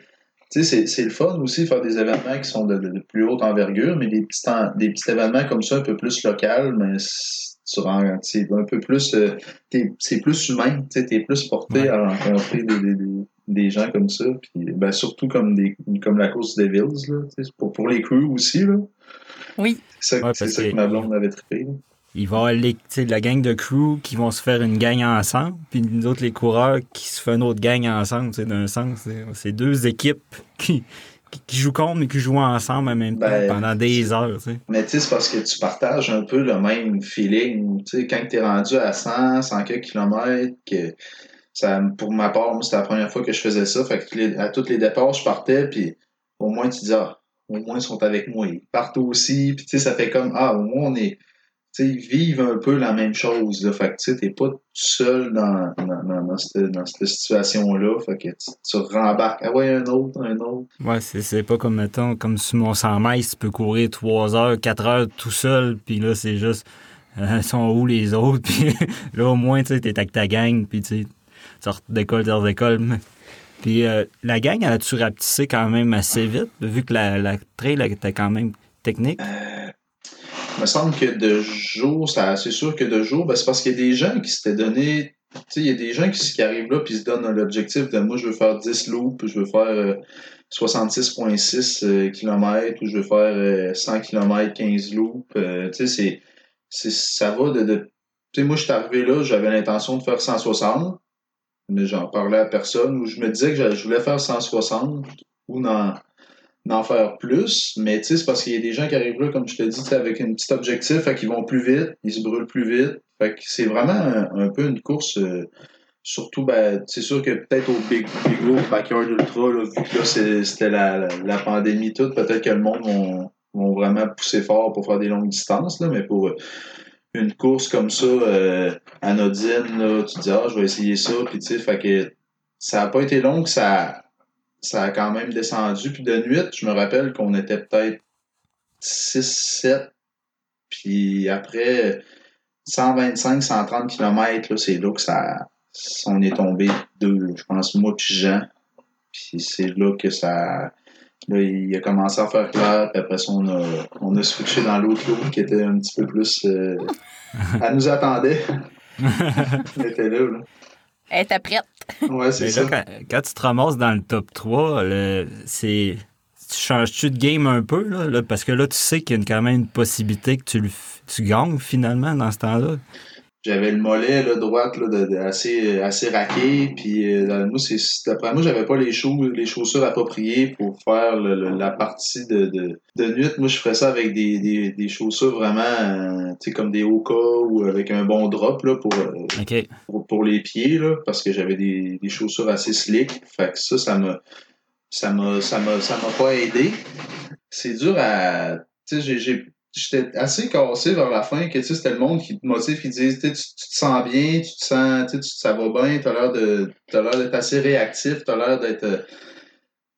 tu sais, c'est le fun aussi faire des événements qui sont de, de, plus haute envergure, mais des petits, des petits événements comme ça, un peu plus local, mais tu rends, un peu plus. Euh, c'est plus humain, tu es plus porté ouais. à rencontrer des, des, des, gens comme ça. Puis, ben, surtout comme, des, comme la course des Villes, là, pour, pour les crews aussi. Là.
Oui.
C'est ça, ouais, ça que ma blonde avait trippé.
Il va y avoir la gang de crew qui vont se faire une gang ensemble, puis nous autres, les coureurs, qui se font une autre gang ensemble. D'un sens, c'est deux équipes qui, qui, jouent contre, mais qui jouent ensemble en même temps ben, pendant des heures. T'sais.
Mais tu sais, c'est parce que tu partages un peu le même feeling. Tu sais, quand tu es rendu à 100, 100 km, que ça, pour ma part, c'était la première fois que je faisais ça. Fait que à tous les départs, je partais, puis au moins, tu dis, ah, au moins, ils sont avec moi. Ils partent aussi, puis tu sais, ça fait comme, ah, au moins, on est T'sais, ils vivent un peu la même chose. Là. Fait que tu n'es pas tout seul dans, dans, dans, dans cette, dans cette situation-là. Fait que tu, tu rembarques. Ah ouais, un autre, un autre.
Ouais, c'est pas comme, mettons, comme sur mon 100 mètres, tu peux courir 3 heures, 4 heures tout seul. Puis là, c'est juste, euh, sont où les autres? Puis là, au moins, tu sais, t'es avec ta gang. Puis tu sors d'école, sors d'école. Puis euh, la gang, elle a-tu rapetissé quand même assez vite, vu que la, la trail était quand même technique?
Euh, il me semble que de jour, c'est sûr que de jour, ben c'est parce qu'il y a des gens qui s'étaient donné. Il y a des gens qui, qui arrivent là puis se donnent l'objectif de moi, je veux faire 10 loops, je veux faire euh, 66,6 km ou je veux faire euh, 100 km, 15 loops. Euh, c'est, ça va de. de moi, je suis arrivé là, j'avais l'intention de faire 160, mais j'en parlais à personne, ou je me disais que je voulais faire 160 ou dans d'en faire plus, mais tu sais, c'est parce qu'il y a des gens qui arrivent là, comme je te dis, avec un petit objectif, fait qu'ils vont plus vite, ils se brûlent plus vite. Fait que c'est vraiment un, peu une course, euh, surtout, ben, c'est sûr que peut-être au Big, Big Backyard Ultra, là, vu que là, c'était la, la, pandémie toute, peut-être que le monde vont, vont vraiment pousser fort pour faire des longues distances, là, mais pour une course comme ça, euh, anodine, là, tu dis, ah, je vais essayer ça, puis tu sais, fait que ça a pas été long, ça ça a quand même descendu. Puis de nuit, je me rappelle qu'on était peut-être 6-7. Puis après 125, 130 km, c'est là que ça. On est tombé deux, je pense, moi puis Jean. Puis c'est là que ça. Là, il a commencé à faire clair, puis après ça, on a, on a switché dans l'autre lot qui était un petit peu plus. Euh, elle nous attendait. Elle était là, là.
Elle était prête.
Ouais, c'est ça.
Là, quand, quand, tu te ramasses dans le top 3, c'est. tu changes-tu de game un peu, là, parce que là, tu sais qu'il y a quand même une possibilité que tu, le, tu gagnes finalement dans ce temps-là
j'avais le mollet là, droite là, de, assez, assez raqué. Puis euh, moi, c'est d'après moi, j'avais pas les les chaussures appropriées pour faire la partie de, de, de, nuit. Moi, je ferais ça avec des, des, des chaussures vraiment euh, tu sais, comme des Oka ou avec un bon drop là, pour, euh, pour, pour, les pieds, là, parce que j'avais des, des chaussures assez slick. Fait que ça, ça m'a ça m'a ça m'a ça m'a pas aidé. C'est dur à. Tu sais, j'ai j'étais assez cassé vers la fin que c'était le monde qui te motive, qui disait tu, te sens bien, tu te sens, tu, ça va bien, t'as l'air de t'as l'air d'être assez réactif, t'as l'air d'être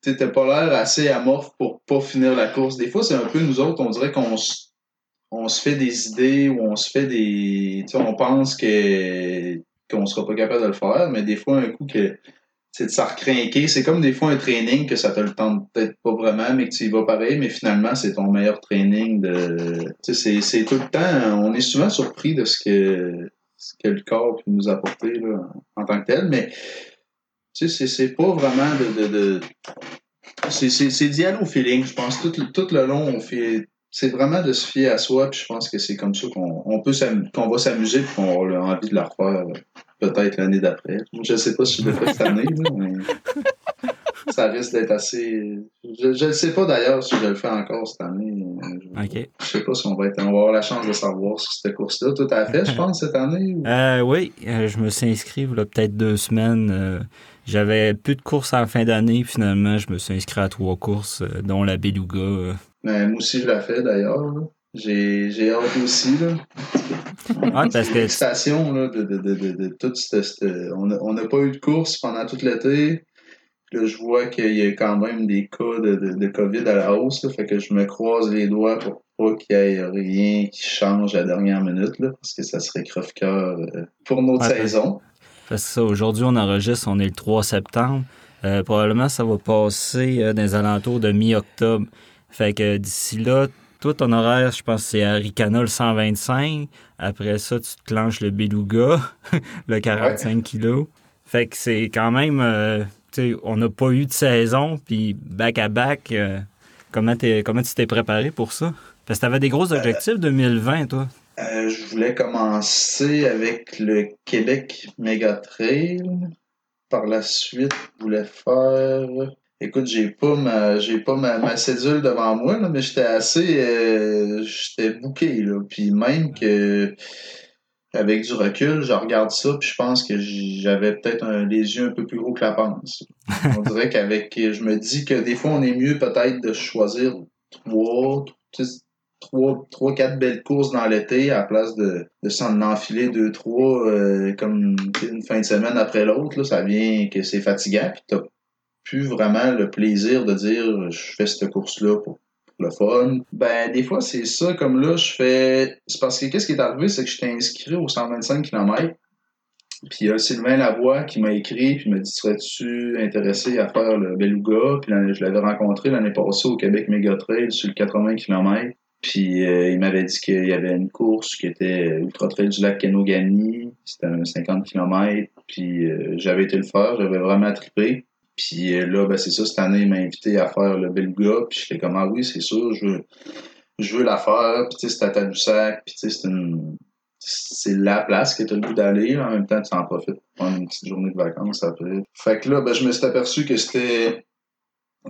tu t'as pas l'air assez amorphe pour pas finir la course. Des fois, c'est un peu nous autres, on dirait qu'on on se fait des idées ou on se fait des. On pense que qu'on sera pas capable de le faire, mais des fois, un coup que c'est de s'en C'est comme des fois un training que ça te le tente peut-être pas vraiment, mais que tu y vas pareil, mais finalement, c'est ton meilleur training de. C'est, c'est tout le temps. On est souvent surpris de ce que, ce que le corps peut nous apporter là, en tant que tel, mais tu sais, c'est, pas vraiment de. de, c'est, c'est, c'est d'y aller au feeling. Je pense tout, tout le long, on fait. C'est vraiment de se fier à soi, puis je pense que c'est comme ça qu'on on peut qu'on va s'amuser et qu'on a envie de la refaire peut-être l'année d'après. Je ne sais pas si je l'ai fait cette année, mais ça risque d'être assez. Je ne sais pas d'ailleurs si je le fais encore cette année. Je ne sais pas si on va, être... on va avoir la chance de savoir sur cette course-là. Tout à fait, je pense, cette année?
Euh, oui, euh, je me suis inscrit il y a peut-être deux semaines. Euh, j'avais plus de courses en fin d'année. Finalement, je me suis inscrit à trois courses, dont la Beluga.
Ben, moi aussi, je l'ai fait d'ailleurs. J'ai, hâte aussi, là.
Ah, parce que.
Station, là, de, de, de, de, tout On n'a pas eu de course pendant tout l'été. Là, je vois qu'il y a quand même des cas de, COVID à la hausse, là, fait que je me croise les doigts pour pas qu'il y ait rien qui change à la dernière minute, là, parce que ça serait crève-cœur euh, pour notre saison.
Parce que ça, aujourd'hui, on enregistre, on est le 3 septembre. Euh, probablement, ça va passer euh, dans les alentours de mi-octobre. Fait que d'ici là, toi, ton horaire, je pense c'est à Ricanol 125. Après ça, tu te clenches le Beluga, le 45 kg. Fait que c'est quand même... Euh, tu sais, on n'a pas eu de saison, puis back-à-back, euh, comment, comment tu t'es préparé pour ça? Parce que tu avais des gros objectifs 2020, toi.
Euh, je voulais commencer avec le Québec Mega Trail. Par la suite, je voulais faire Écoute, j'ai pas ma j'ai pas ma, ma cédule devant moi, là, mais j'étais assez euh, j'étais bouqué là. Puis même que avec du recul, je regarde ça, puis je pense que j'avais peut-être un, les yeux un peu plus gros que la panse. On dirait qu'avec je me dis que des fois on est mieux peut-être de choisir trois, trois, trois, quatre belles courses dans l'été à la place de, de s'en enfiler deux, trois euh, comme une fin de semaine après l'autre. Là, ça vient que c'est fatigant, puis plus vraiment le plaisir de dire je fais cette course-là pour, le fun. Ben, des fois, c'est ça. Comme là, je fais. C'est parce que qu'est-ce qui est arrivé, c'est que j'étais inscrit au 125 km. Puis il y a Sylvain Lavoie qui m'a écrit, puis m'a dit Serais-tu intéressé à faire le Beluga? Puis je l'avais rencontré l'année passée au Québec Mega Trail sur le 80 km. Puis euh, il m'avait dit qu'il y avait une course qui était Ultra Trail du lac Kenogami. C'était un 50 km. Puis euh, j'avais été le faire, j'avais vraiment trippé. Puis euh, là, ben, c'est ça, cette année, il m'a invité à faire le Belga. Puis j'étais comme, ah oui, c'est sûr, je veux, je veux la faire. Puis tu sais, c'est à Tadoussac. Puis tu sais, c'est une c'est la place que tu as le goût d'aller. En même temps, tu en profites pour prendre une petite journée de vacances après. Fait que là, ben, je me suis aperçu que c'était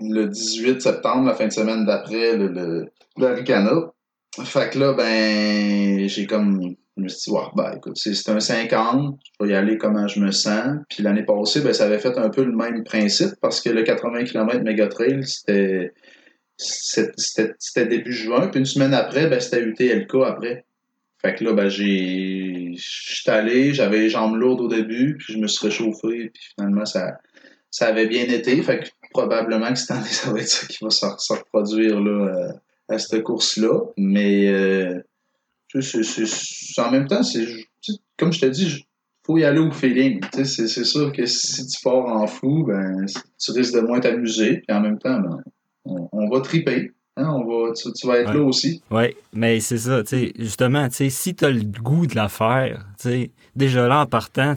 le 18 septembre, la fin de semaine d'après, le, le, le Fait que là, ben, j'ai comme je me suis dit, ouais, ben, écoute, c'est un 50, je vais y aller comment je me sens. Puis l'année passée, ben, ça avait fait un peu le même principe parce que le 80 km Megatrail, c'était c'était début juin. Puis une semaine après, ben, c'était UTLK après. Fait que là, ben, j'ai. J'étais allé, j'avais les jambes lourdes au début, puis je me suis réchauffé, puis finalement, ça, ça avait bien été. Fait que probablement que cette année, ça va être ça qui va se, reproduire là, euh, à cette course-là. Mais euh, c'est, en même temps, c'est comme je te dis, il faut y aller au feeling. C'est, sûr que si tu pars en fou, ben, tu risques de moins t'amuser. Puis en même temps, ben, on, va triper. Hein, on va, tu, vas être là aussi.
Oui, mais c'est ça, justement, si tu as le goût de la faire, déjà là en partant,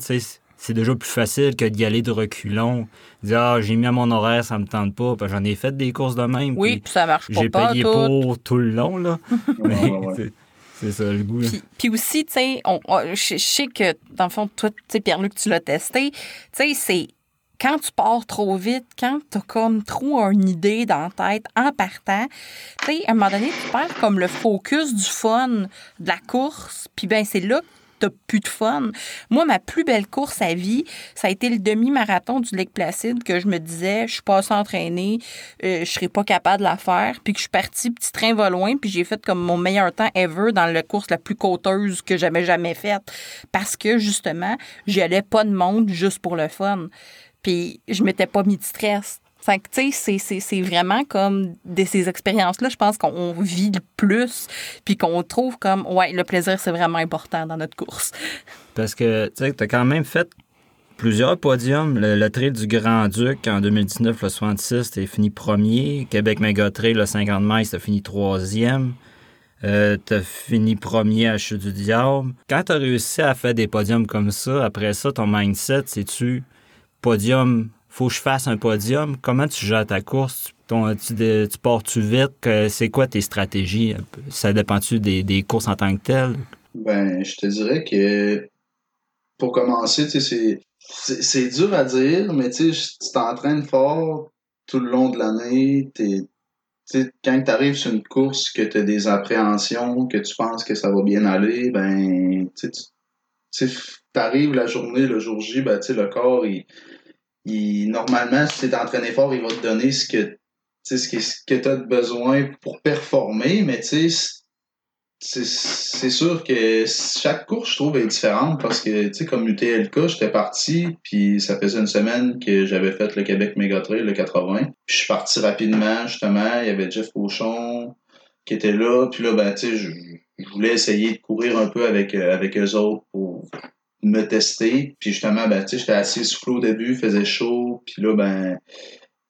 c'est déjà plus facile que d'y aller de reculons. Dire, ah, j'ai mis à mon horaire, ça me tente pas. J'en ai fait des courses de même.
Oui,
puis
ça marche pas.
J'ai payé pour tout le long, là. Mais c'est- ça le goût.
Puis, puis aussi, tu sais, on- on- je je sais que, dans le fond, toi, tu sais, Pierre-Luc, tu l'as testé. Tu sais, c'est quand tu pars trop vite, quand tu as comme trop une idée dans la tête en partant, tu sais, à un moment donné, tu perds comme le focus du fun de la course. Puis ben c'est là que t'as plus de fun. Moi, ma plus belle course à vie, ça a été le demi-marathon du Lake Placide que je me disais, je suis pas entraînée, euh, je serais pas capable de la faire. Puis que je suis partie, petit train va loin, puis j'ai fait comme mon meilleur temps ever dans la course la plus côteuse que j'avais jamais faite. Parce que, justement, j'y allais pas de monde juste pour le fun. Puis je m'étais pas mis de stress. C'est- vraiment comme de ces expériences-là, je pense qu'on vit le plus, puis qu'on trouve comme, ouais, le plaisir, c'est vraiment important dans notre course.
Parce que, tu t'as quand même fait plusieurs podiums. Le, le trail du Grand-Duc en 2019, le 66, t'es fini premier. Québec Mega Trail, le 50 miles, t'as fini troisième. Euh, t'as fini premier à Chute du Diable. Quand t'as réussi à faire des podiums comme ça, après ça, ton mindset, c'est-tu podium, faut que je fasse un podium? Comment tu gères ta course? Tu, tu, pars-tu vite? C'est quoi tes stratégies? Ça dépend-tu des, des courses en tant que telles?
Ben, je te dirais que pour commencer, c'est- dur à dire, mais tu t'entraînes fort tout le long de l'année. Quand tu arrives sur une course, que tu as des appréhensions, que tu penses que ça va bien aller, ben, tu arrives la journée, le jour J, ben, le corps, il, il, normalement, si tu es entraîné fort, il va te donner ce que tu ce que, ce que as besoin pour performer, mais tu sais, c'est sûr que chaque course, je trouve, est différente parce que, tu sais, comme UTLK, j'étais parti, puis ça faisait une semaine que j'avais fait le Québec Méga Trail, le 80. Puis je suis parti rapidement, justement. Il y avait Jeff Cochon qui était là. Puis là, ben, tu sais, je, je voulais essayer de courir un peu avec, euh, avec eux autres pour me tester. Puis justement, ben, tu sais, j'étais assez soufflé au début, faisait chaud. Puis là, ben,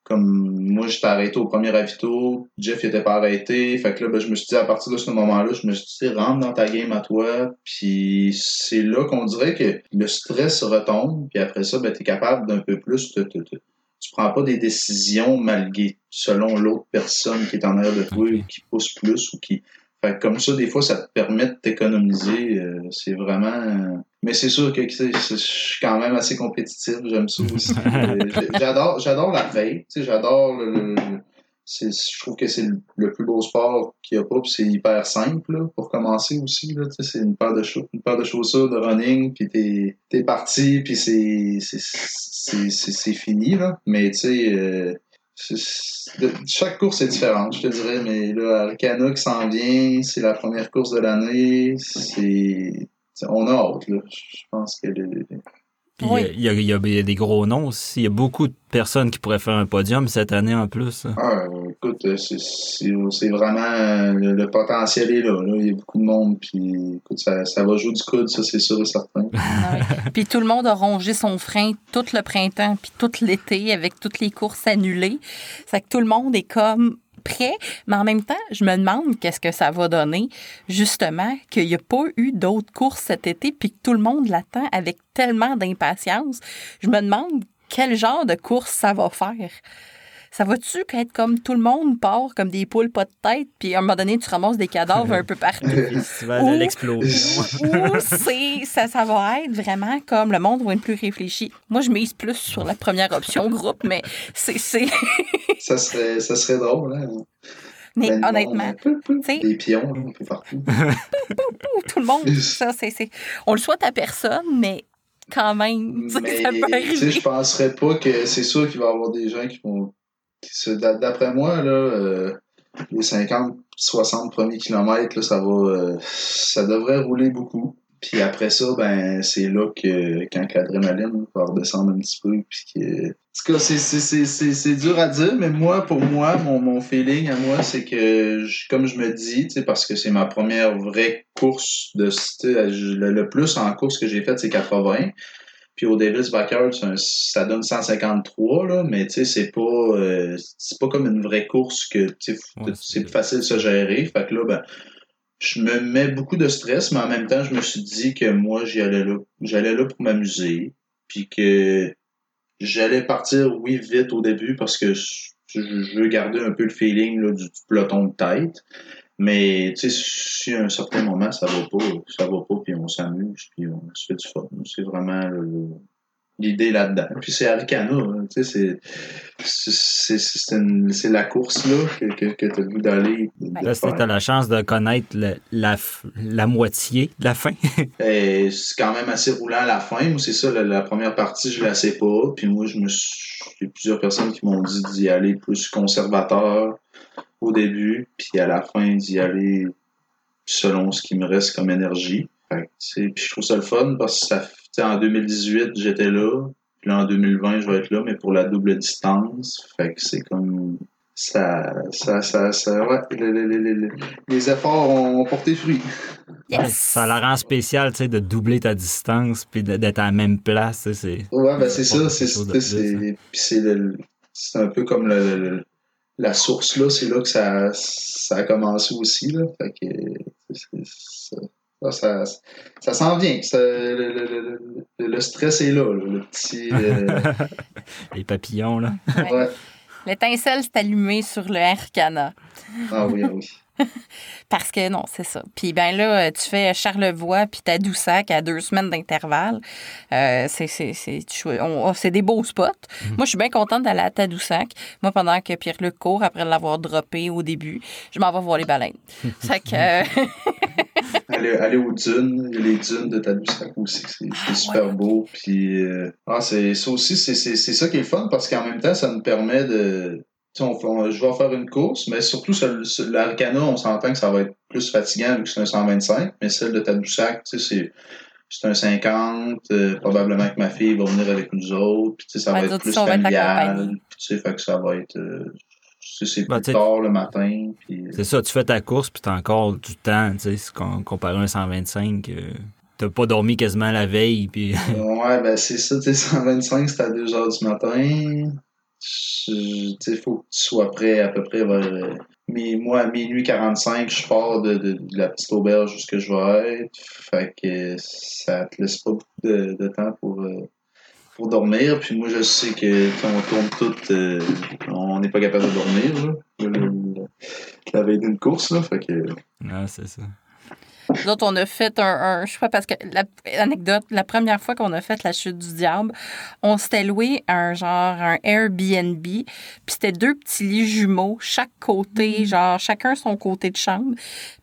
comme moi, j'étais arrêté au premier ravito, Jeff il était pas arrêté. Fait que là, ben, je me suis dit, à partir de ce moment-là, je me suis dit, rentre dans ta game à toi. Puis c'est là qu'on dirait que le stress retombe. Puis après ça, ben, tu es capable d'un peu plus te- tu prends pas des décisions malgré selon l'autre personne qui est en arrière de toi,
Ok.
qui pousse plus ou qui. Fait que comme ça, des fois, ça te permet de t'économiser. euh, c'est vraiment. Mais c'est sûr que je suis quand même assez compétitif. J'aime ça aussi. Euh, j'adore, j'adore la veille. J'adore le. je trouve que c'est le, le plus beau sport qu'il y a pas, puis c'est hyper simple là, pour commencer aussi. C'est une paire de chaussures, une paire de chaussures de running, puis t'es, t'es parti, puis c'est, fini là. Mais tu sais, euh, chaque course est différente, je te dirais. Mais là, Arcana qui s'en vient, c'est la première course de l'année, c'est, on a hâte là. Je pense que le-
Oui.
il y, a, il y a- il y a des gros noms aussi. Il y a beaucoup de personnes qui pourraient faire un podium cette année en plus. hein.
Ah, écoute, euh, c'est vraiment euh, le, le potentiel est là, là. Il y a beaucoup de monde, puis écoute, ça, ça va jouer du coude, ça c'est sûr et certain.
Ah oui. Puis tout le monde a rongé son frein tout le printemps, puis tout l'été avec toutes les courses annulées. C'est que tout le monde est comme prêt, mais en même temps, je me demande qu'est-ce que ça va donner, justement, qu'il n'y a pas eu d'autres courses cet été, puis que tout le monde l'attend avec tellement d'impatience. Je me demande quel genre de course ça va faire. Ça va-tu être comme tout le monde part comme des poules pas de tête, puis à un moment donné, tu ramasses des cadavres un peu partout? Ou-
l'explosion.
Ou c'est ça, ça va être vraiment comme le monde va être plus réfléchi. Moi, je mise plus sur la première option groupe, mais c'est. c'est-
ça, serait, ça serait drôle, hein?
Mais
Ben,
honnêtement,
Des pions, là, un peu partout.
tout le monde, ça, c'est. c'est- On le souhaite à personne, mais quand même,
Mais,
ça peut
tu sais,
arriver.
je penserais pas que c'est sûr qu'il va y avoir des gens qui vont. D'après moi, là, euh, les 50, 60 premiers kilomètres, là, ça va. euh, ça devrait rouler beaucoup. Puis après ça, ben, c'est là que quand l'adrénaline va redescendre un petit peu. Puis que... En tout cas, c'est- dur à dire, mais moi, pour moi, mon, mon feeling à moi, c'est que, comme je me dis, parce que c'est ma première vraie course de. Le, le plus en course que j'ai faite, c'est 80. Puis au Davis un- ça donne 153, là, mais tu sais, c'est pas, euh, c'est pas comme une vraie course que
Ouais,
c'est
c'est-
plus facile de se gérer. Fait que là, ben, je me mets beaucoup de stress, mais en même temps, je me suis dit que moi, j'y allais là, j'allais là pour m'amuser. puis que j'allais partir, oui, vite au début parce que je, je veux garder un peu le feeling là, du, du peloton de tête. Mais tu sais, si à un certain moment ça va pas, ça va pas, puis on s'amuse, puis on se fait du fun. C'est vraiment l'idée là-dedans. Puis c'est Arcana, hein, tu sais, c'est c'est c'est une- c'est la course là que, que, que tu as le goût d'aller. de
Là, tu as la chance de connaître le- la, la moitié de la fin.
C'est quand même assez roulant à la fin. Moi, c'est ça, la, la première partie, je la sais pas. Puis moi, je me suis. Il y a plusieurs personnes qui m'ont dit d'y aller plus conservateur au début, puis à la fin d'y aller selon ce qui me reste comme énergie. Fait que, puis je trouve ça le fun parce que ça, en 2018, j'étais là. Puis là, en 2020, je vais être là, mais pour la double distance. Fait que c'est comme. Ça, ça, ça, ça, ouais, le- le- le- le- le- les efforts ont porté fruit.
Yes!
Ça la rend spéciale, tu sais, de doubler ta distance puis d'être à la même place. tu sais, C'est...
Ouais, ben c'est ça, c'est
de
c'est un peu comme le, le- la source là, c'est là que ça, ça a commencé aussi là, fait que ça, ça, ça, ça s'en vient, ça- le, le- le- le- le stress est là, là, le petit, euh,
Les papillons, là.
Ouais, L'étincelle s'est allumée sur le Arcana.
ah oui, ah oui.
Parce que non, c'est ça. Puis ben là, euh, tu fais Charlevoix puis Tadoussac à deux semaines d'intervalle. Euh, c'est, c'est, c'est, oh, c'est des beaux spots. Moi, je suis bien contente d'aller à Tadoussac. Moi, pendant que Pierre-Luc court, après l'avoir droppé au début, je m'en vais voir les baleines. fait que, euh,
Aller, aller aux dunes, il y a les dunes de Tadoussac aussi, c'est super beau. Puis, euh, ah, c'est ça aussi, c'est ça qui est le fun parce qu'en même temps, ça nous permet de. On, on- je vais faire une course, mais surtout sur, sur l'Arcana, on s'entend que ça va être plus fatigant vu que c'est un 125, mais celle de Tadoussac, tu sais, c'est. C'est un 50, euh, probablement que ma fille va venir avec nous autres, puis tu sais, ça
Ouais,
va être plus familial, puis tu sais, fait que ça va être, euh, c'est
Bah,
plus tard le matin, puis
C'est ça, tu fais ta course puis t'as encore du temps, tu sais, comparé à un 125. euh, t'as pas dormi quasiment la veille, puis
Ouais, ben c'est ça, tu sais, 125, c'est à 2 heures du matin. Sais, faut que tu sois prêt à peu près vers. euh, mi- moi, à minuit 45, je pars de, de, la petite auberge où ce que je vais être. Fait que ça te laisse pas beaucoup de, de temps pour, euh, pour dormir. Puis moi, je sais que quand on tourne tout, euh, on n'est pas capable de dormir, là, la veille d'une course, là. Fait
ah, c'est ça.
Nous autres, on a fait un, un- je sais pas, parce que, la, anecdote, la première fois qu'on a fait la chute du diable, on s'était loué un genre, un Airbnb, puis c'était deux petits lits jumeaux, chaque côté, genre, chacun son côté de chambre,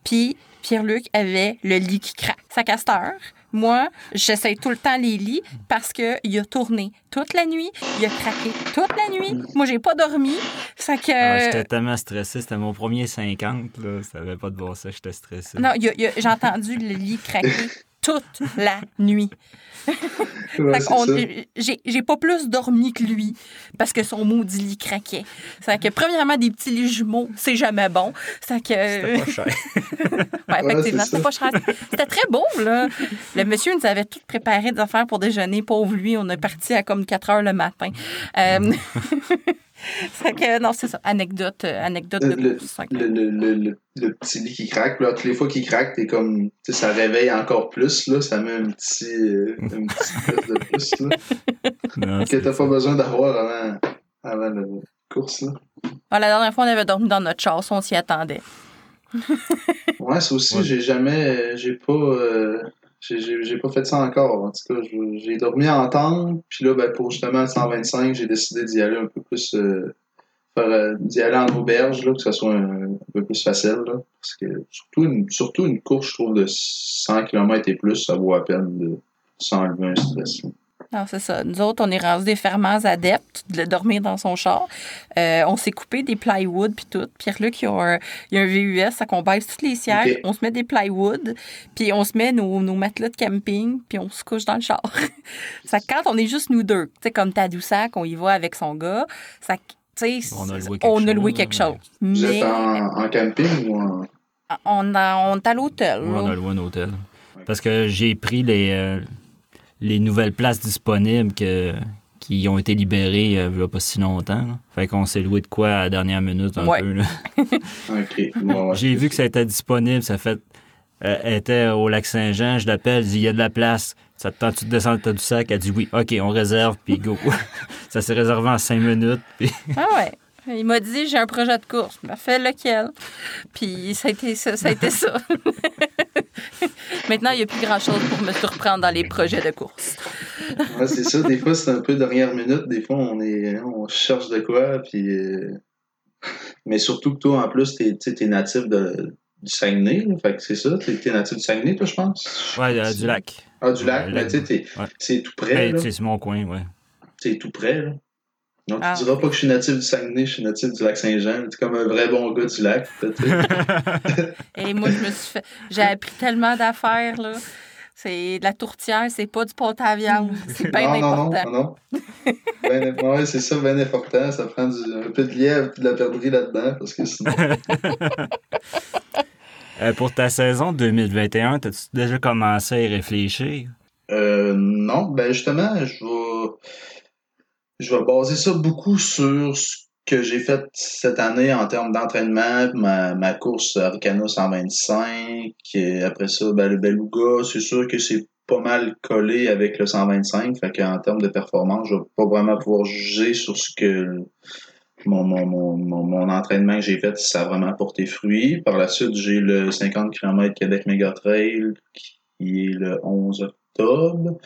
puis Pierre-Luc avait le lit qui craque. Sa casteur, moi, j'essaye tout le temps les lits parce que il a tourné toute la nuit, il a craqué toute la nuit. Moi, j'ai pas dormi. Fait que...
Ah, j'étais tellement stressé, c'était mon premier 50, là, ça avait pas de bon sens, j'étais stressé.
Non, j'ai entendu le lit craquer toute la nuit.
Ouais,
j'ai, pas plus dormi que lui parce que son maudit lit craquait. C'est que, premièrement, des petits lits jumeaux, c'est jamais bon. C'est que,
C'était pas cher.
ouais, effectivement,
c'est
c'était pas cher. C'était très beau, là. Le monsieur nous avait tout préparé des affaires pour déjeuner. Pauvre lui, on est parti à comme 4 heures le matin. Euh, fait que, non, c'est ça. Anecdote, euh, anecdote de
Le-.
Fait que-
le, le, le, le, le petit lit qui craque. Là, toutes les fois qu'il craque, t'es comme. Ça réveille encore plus. Là, ça met un petit. euh, un petit plus de plus. Là,
Non,
que t'as pas besoin d'avoir avant, avant la course. Là.
Ah, la dernière fois, on avait dormi dans notre chasse, on s'y attendait.
Ouais, ça aussi,
Ouais.
j'ai jamais. J'ai pas. euh, j'ai- pas fait ça encore. En tout cas, j'ai dormi en tente. Puis là, ben, pour justement le 125, j'ai décidé d'y aller un peu plus. euh, euh, d'y aller en auberge, là, que ce soit un, un peu plus facile. Là, parce que surtout une, surtout une course, je trouve, de 100 km et plus, ça vaut la peine de s'enlever un stress. là.
Non, c'est ça. Nous autres, on est rendus des ferments adeptes de dormir dans son char. Euh, on s'est coupé des plywood puis tout. Pierre-Luc, il y a un, il y a un VUS, ça qu'on baisse tous les sièges. On se met des plywood, puis on se met nos, nos matelas de camping, puis on se couche dans le char. ça, quand on est juste nous deux, tu sais, comme Tadoussac, on y va avec son gars, ça, tu sais,
On a loué quelque
on a
chose,
loué quelque
mais-
chose.
Vous
Mais
êtes en, en camping ou en.
on, a- on est à l'hôtel. Là.
on a loué un hôtel. Parce que j'ai pris les, euh, les nouvelles places disponibles que, qui ont été libérées euh, il y a pas si longtemps. là. Fait qu'on s'est loué de quoi à la dernière minute un
Ouais.
peu. là.
Ok. bon, ouais.
J'ai vu que ça était disponible, ça fait. euh, elle était au lac Saint-Jean, je l'appelle, je dis il y a de la place. Ça te tente-tu de descendre le du sac? Elle dit oui. OK, on réserve, puis go. ça s'est réservé en cinq minutes. Puis...
Ah ouais. Il m'a dit j'ai un projet de course. Il m'a fait lequel? Puis ça a été ça. Ça a été ça. Maintenant, il n'y a plus grand-chose pour me surprendre dans les projets de course.
ouais, c'est ça. Des fois, c'est un peu dernière minute. Des fois, on est on cherche de quoi. Puis, euh, Mais surtout que toi, en plus, tu es, natif de, du Saguenay. Fait que c'est ça. Tu es, natif du Saguenay, toi, je pense?
Ouais, euh, du lac.
Ah, du lac. Mais tu sais, c'est tout près.
Ben, c'est mon coin, ouais.
C'est tout près, là. Donc, tu ah. diras pas que je suis natif du Saguenay, je suis natif du lac Saint-Jean. Tu es comme un vrai bon gars du lac.
Et moi, je me suis fait. J'ai appris tellement d'affaires, là. C'est de la tourtière, c'est pas du pot à viande. C'est bien important.
Non, non, non. ben, c'est ça, bien important. Ça prend du, un peu de lièvre et de la perdrix là-dedans, parce que sinon.
Euh, pour ta saison 2021, as-tu déjà commencé à y réfléchir?
Euh, non, ben justement, je vais je vais baser ça beaucoup sur ce que j'ai fait cette année en termes d'entraînement, ma, ma course Arcana 125. Et après ça, ben, le Beluga, c'est sûr que c'est pas mal collé avec le 125. Fait qu'en termes de performance, je vais pas vraiment pouvoir juger sur ce que mon, mon, mon, mon, entraînement que j'ai fait, ça a vraiment porté fruit. Par la suite, j'ai le 50 km Québec Mega Trail qui est le 11 octobre.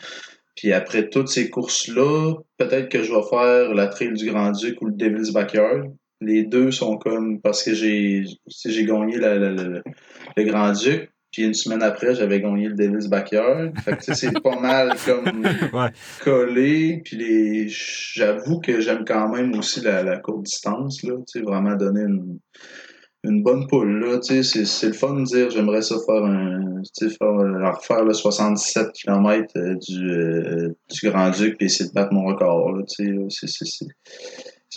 Puis après toutes ces courses-là, peut-être que je vais faire la Trail du Grand-Duc ou le Devil's Backyard. Les deux sont comme parce que j'ai j'ai gagné le Grand-Duc. Puis une semaine après, j'avais gagné le Devil's Backyard. Fait que c'est pas mal comme collé. Puis les j'avoue que j'aime quand même aussi la, la courte distance. Là, vraiment donner une, une bonne poule. Là, c'est, c'est le fun de dire j'aimerais ça faire un. Faire, refaire le 77 km euh, du, euh, du Grand-Duc et essayer de battre mon record. Là, c'est, c'est,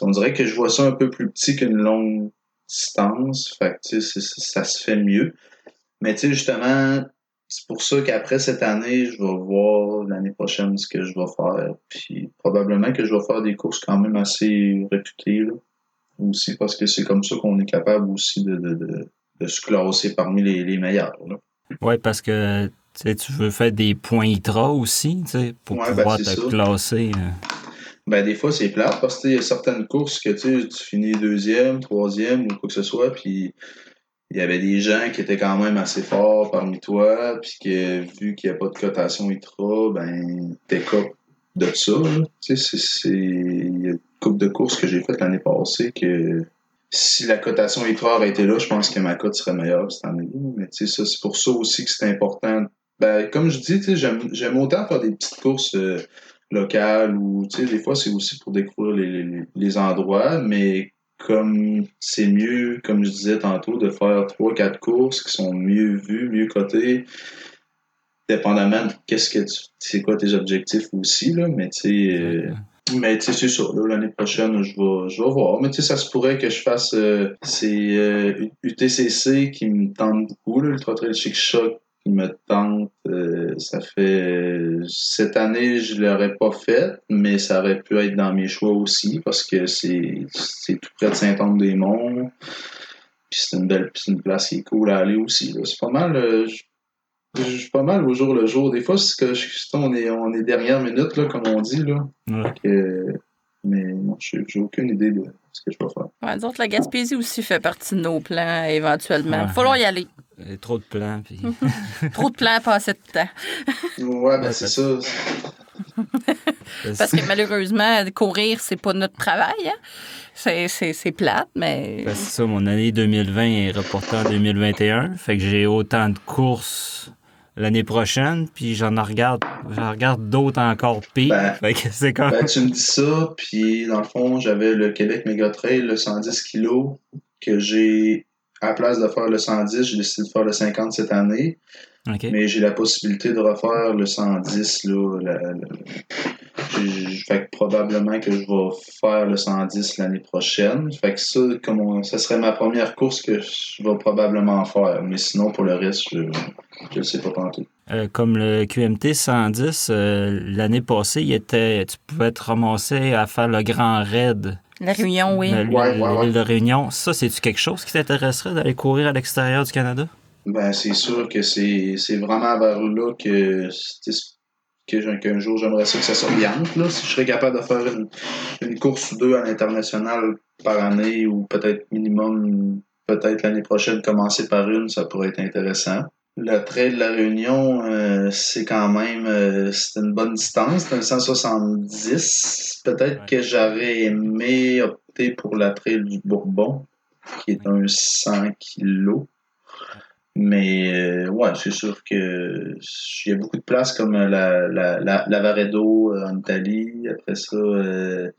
on dirait que je vois ça un peu plus petit qu'une longue distance. Fait que, ça se fait mieux. Mais tu sais, justement, c'est pour ça qu'après cette année, je vais voir l'année prochaine ce que je vais faire. Puis probablement que je vais faire des courses quand même assez réputées. Aussi parce que c'est comme ça qu'on est capable aussi de, de, de, de, se classer parmi les, les meilleurs.
Oui, parce que tu veux faire des points ITRA aussi pour ben, pouvoir te classer. Euh.
Ben, des fois, c'est plate parce qu'il y a certaines courses que tu finis deuxième, troisième ou quoi que ce soit, puis il y avait des gens qui étaient quand même assez forts parmi toi, puis que vu qu'il n'y a pas de cotation ITRA, ben, t'es de ça. Tu sais, c'est. De courses que j'ai faite l'année passée que si la cotation aurait été là, je pense que ma cote serait meilleure cette année. Mais tu sais, c'est pour ça aussi que c'est important. Ben, comme je dis, j'aime, autant faire des petites courses euh, locales ou, des fois, c'est aussi pour découvrir les, les, endroits, mais comme c'est mieux, comme je disais tantôt, de faire trois, quatre courses qui sont mieux vues, mieux cotées, dépendamment de qu'est-ce que c'est quoi tes objectifs aussi, là, mais tu sais, euh, mais tu sais, c'est ça, l'année prochaine, je vais, je vais voir. Mais tu sais, ça se pourrait que je fasse euh, ces euh, UTCC qui me tente beaucoup, l'Ultra Trail Chic Shock qui me tente. ça fait cette année, je l'aurais pas fait, mais ça aurait pu être dans mes choix aussi parce que c'est, tout près de Saint-Anne-des-Monts. Puis c'est une belle une place qui est cool à aller aussi. C'est pas mal. Je suis pas mal au jour le jour. Des fois, c'est que on est, on est dernière minute, là, comme on dit. Là. mais non, j'ai aucune idée de ce que je vais faire.
Ouais, d'autres, la Gaspésie aussi fait partie de nos plans éventuellement. Il va falloir y aller.
Il y a trop de plans. Puis...
trop de plans, pas assez de temps.
ouais, ben c'est ça.
Parce que malheureusement, courir, c'est pas notre travail. Hein? C'est plate, mais.
Ben, c'est ça, mon année 2020 est reportée en 2021. Fait que j'ai autant de courses l'année prochaine, puis j'en regarde, j'en regarde d'autres encore pires.
Ben, c'est comme... Ben, tu me dis ça, puis dans le fond, j'avais le Québec Mega Trail, le 110 kg, que j'ai, à la place de faire le 110, j'ai décidé de faire le 50 cette année. Mais j'ai la possibilité de refaire le 110, là, fait que probablement que je vais faire le 110 l'année prochaine. Fait que ça, comme ça serait ma première course que je vais probablement faire. Mais sinon, pour le reste, je ne sais pas tenter.
Euh, comme le QMT 110, euh, l'année passée, il était, tu pouvais te ramasser à faire le grand raid.
La Réunion, oui.
L'île de Réunion. Ça, c'est-tu quelque chose qui t'intéresserait d'aller courir à l'extérieur du Canada?
Ben, c'est sûr que c'est vraiment vers là que que qu'un jour j'aimerais ça que ça s'oriente. Là. Si je serais capable de faire une, une course ou deux à l'international par année ou peut-être minimum, peut-être l'année prochaine commencer par une, ça pourrait être intéressant. Le trail de la Réunion, euh, c'est quand même euh, c'est une bonne distance, c'est un 170. Peut-être
Ouais.
que j'aurais aimé opter pour la trail du Bourbon, qui est un 100 kilos. Mais euh, ouais, c'est sûr que il y a beaucoup de places comme la, la, la, Lavaredo euh, en Italie. Après ça, euh,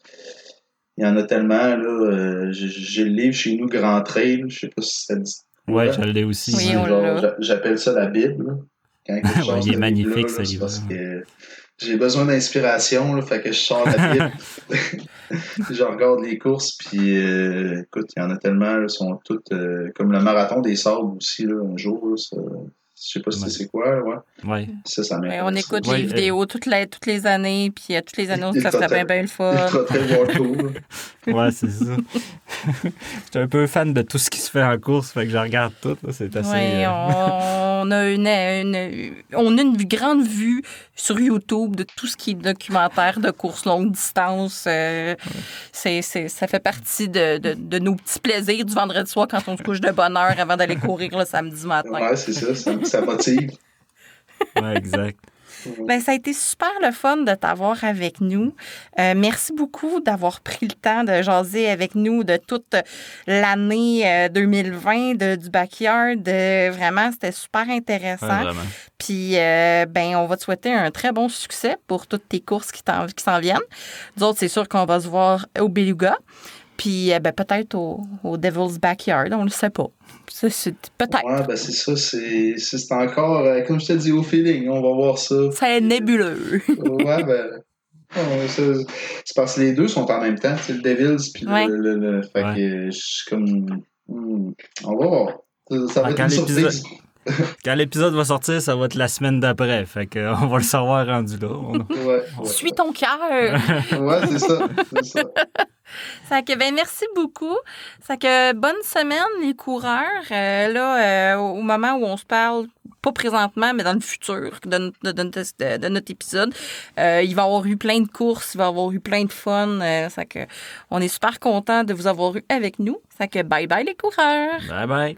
il y en a tellement. là. euh, j'ai- J'ai le livre chez nous, Grand Trail. Je sais pas si ça dit
Ouais, je l'ai aussi.
Oui, l'a.
J'appelle ça la Bible. là. Quand
Ouais, il est magnifique,
livre-là,
ce
là, c'est
livre.
Parce que j'ai besoin d'inspiration, là, fait que je sors la Bible. je regarde les courses, puis euh, écoute, il y en a tellement, là, sont toutes euh, comme le marathon des sables aussi, là, un jour. Là, ça, je sais pas si
Ouais.
c'est quoi, là, ouais.
Ouais.
Ça, ça
Ouais,
m'intéresse.
on écoute
Ouais,
les
euh,
vidéos toutes les, toutes les années, puis euh, toutes les annonces,
Il
ça serait bien, bien le fun.
Ultra Trail World Tour, là.
Ouais, c'est ça. Je suis un peu fan de tout ce qui se fait en course, fait que je regarde tout. là, C'est assez.
Ouais,
euh,
on a une, une- on a une grande vue sur YouTube de tout ce qui est documentaire de course longue distance. Euh, c'est, c'est- ça fait partie de, de- de nos petits plaisirs du vendredi soir quand on se couche de bonne heure avant d'aller courir le samedi matin.
Ouais, c'est ça, ça, ça motive.
ouais, exact.
Ben, ça a été super le fun de t'avoir avec nous. Euh, merci beaucoup d'avoir pris le temps de jaser avec nous de toute l'année euh, 2020 de, du backyard. Euh, vraiment, c'était super
Ouais,
intéressant.
vraiment.
Puis, euh, ben, on va te souhaiter un très bon succès pour toutes tes courses qui qui s'en viennent. Nous autres, c'est sûr qu'on va se voir au Beluga. Puis, euh, ben, peut-être au, au Devil's Backyard, on le sait pas. C'est- Peut-être.
Ouais, ben c'est ça, c'est c'est- encore, euh, comme je te dis, au feeling, on va voir ça.
C'est nébuleux.
Ouais, ben. C'est parce que les deux sont en même temps, c'est le Devils puis le-
Ouais.
le, le, Fait
Ouais.
que je suis comme. hmm, on va voir. Ça, ça va
Ah,
être
quand
une surprise.
Quand l'épisode va sortir, ça va être la semaine d'après. Fait que, euh, on va le savoir rendu là. On-
Ouais, ouais.
Suis ton cœur.
Ouais, c'est ça. C'est ça.
Ça que, ben, merci beaucoup. Ça que, bonne semaine, les coureurs. Euh, là, euh, au moment où on se parle, pas présentement, mais dans le futur de, notre- de, notre épisode, euh, il va y avoir eu plein de courses, il va y avoir eu plein de fun. Ça que, on est super content de vous avoir eu avec nous. Ça que, bye bye, les coureurs.
Bye bye.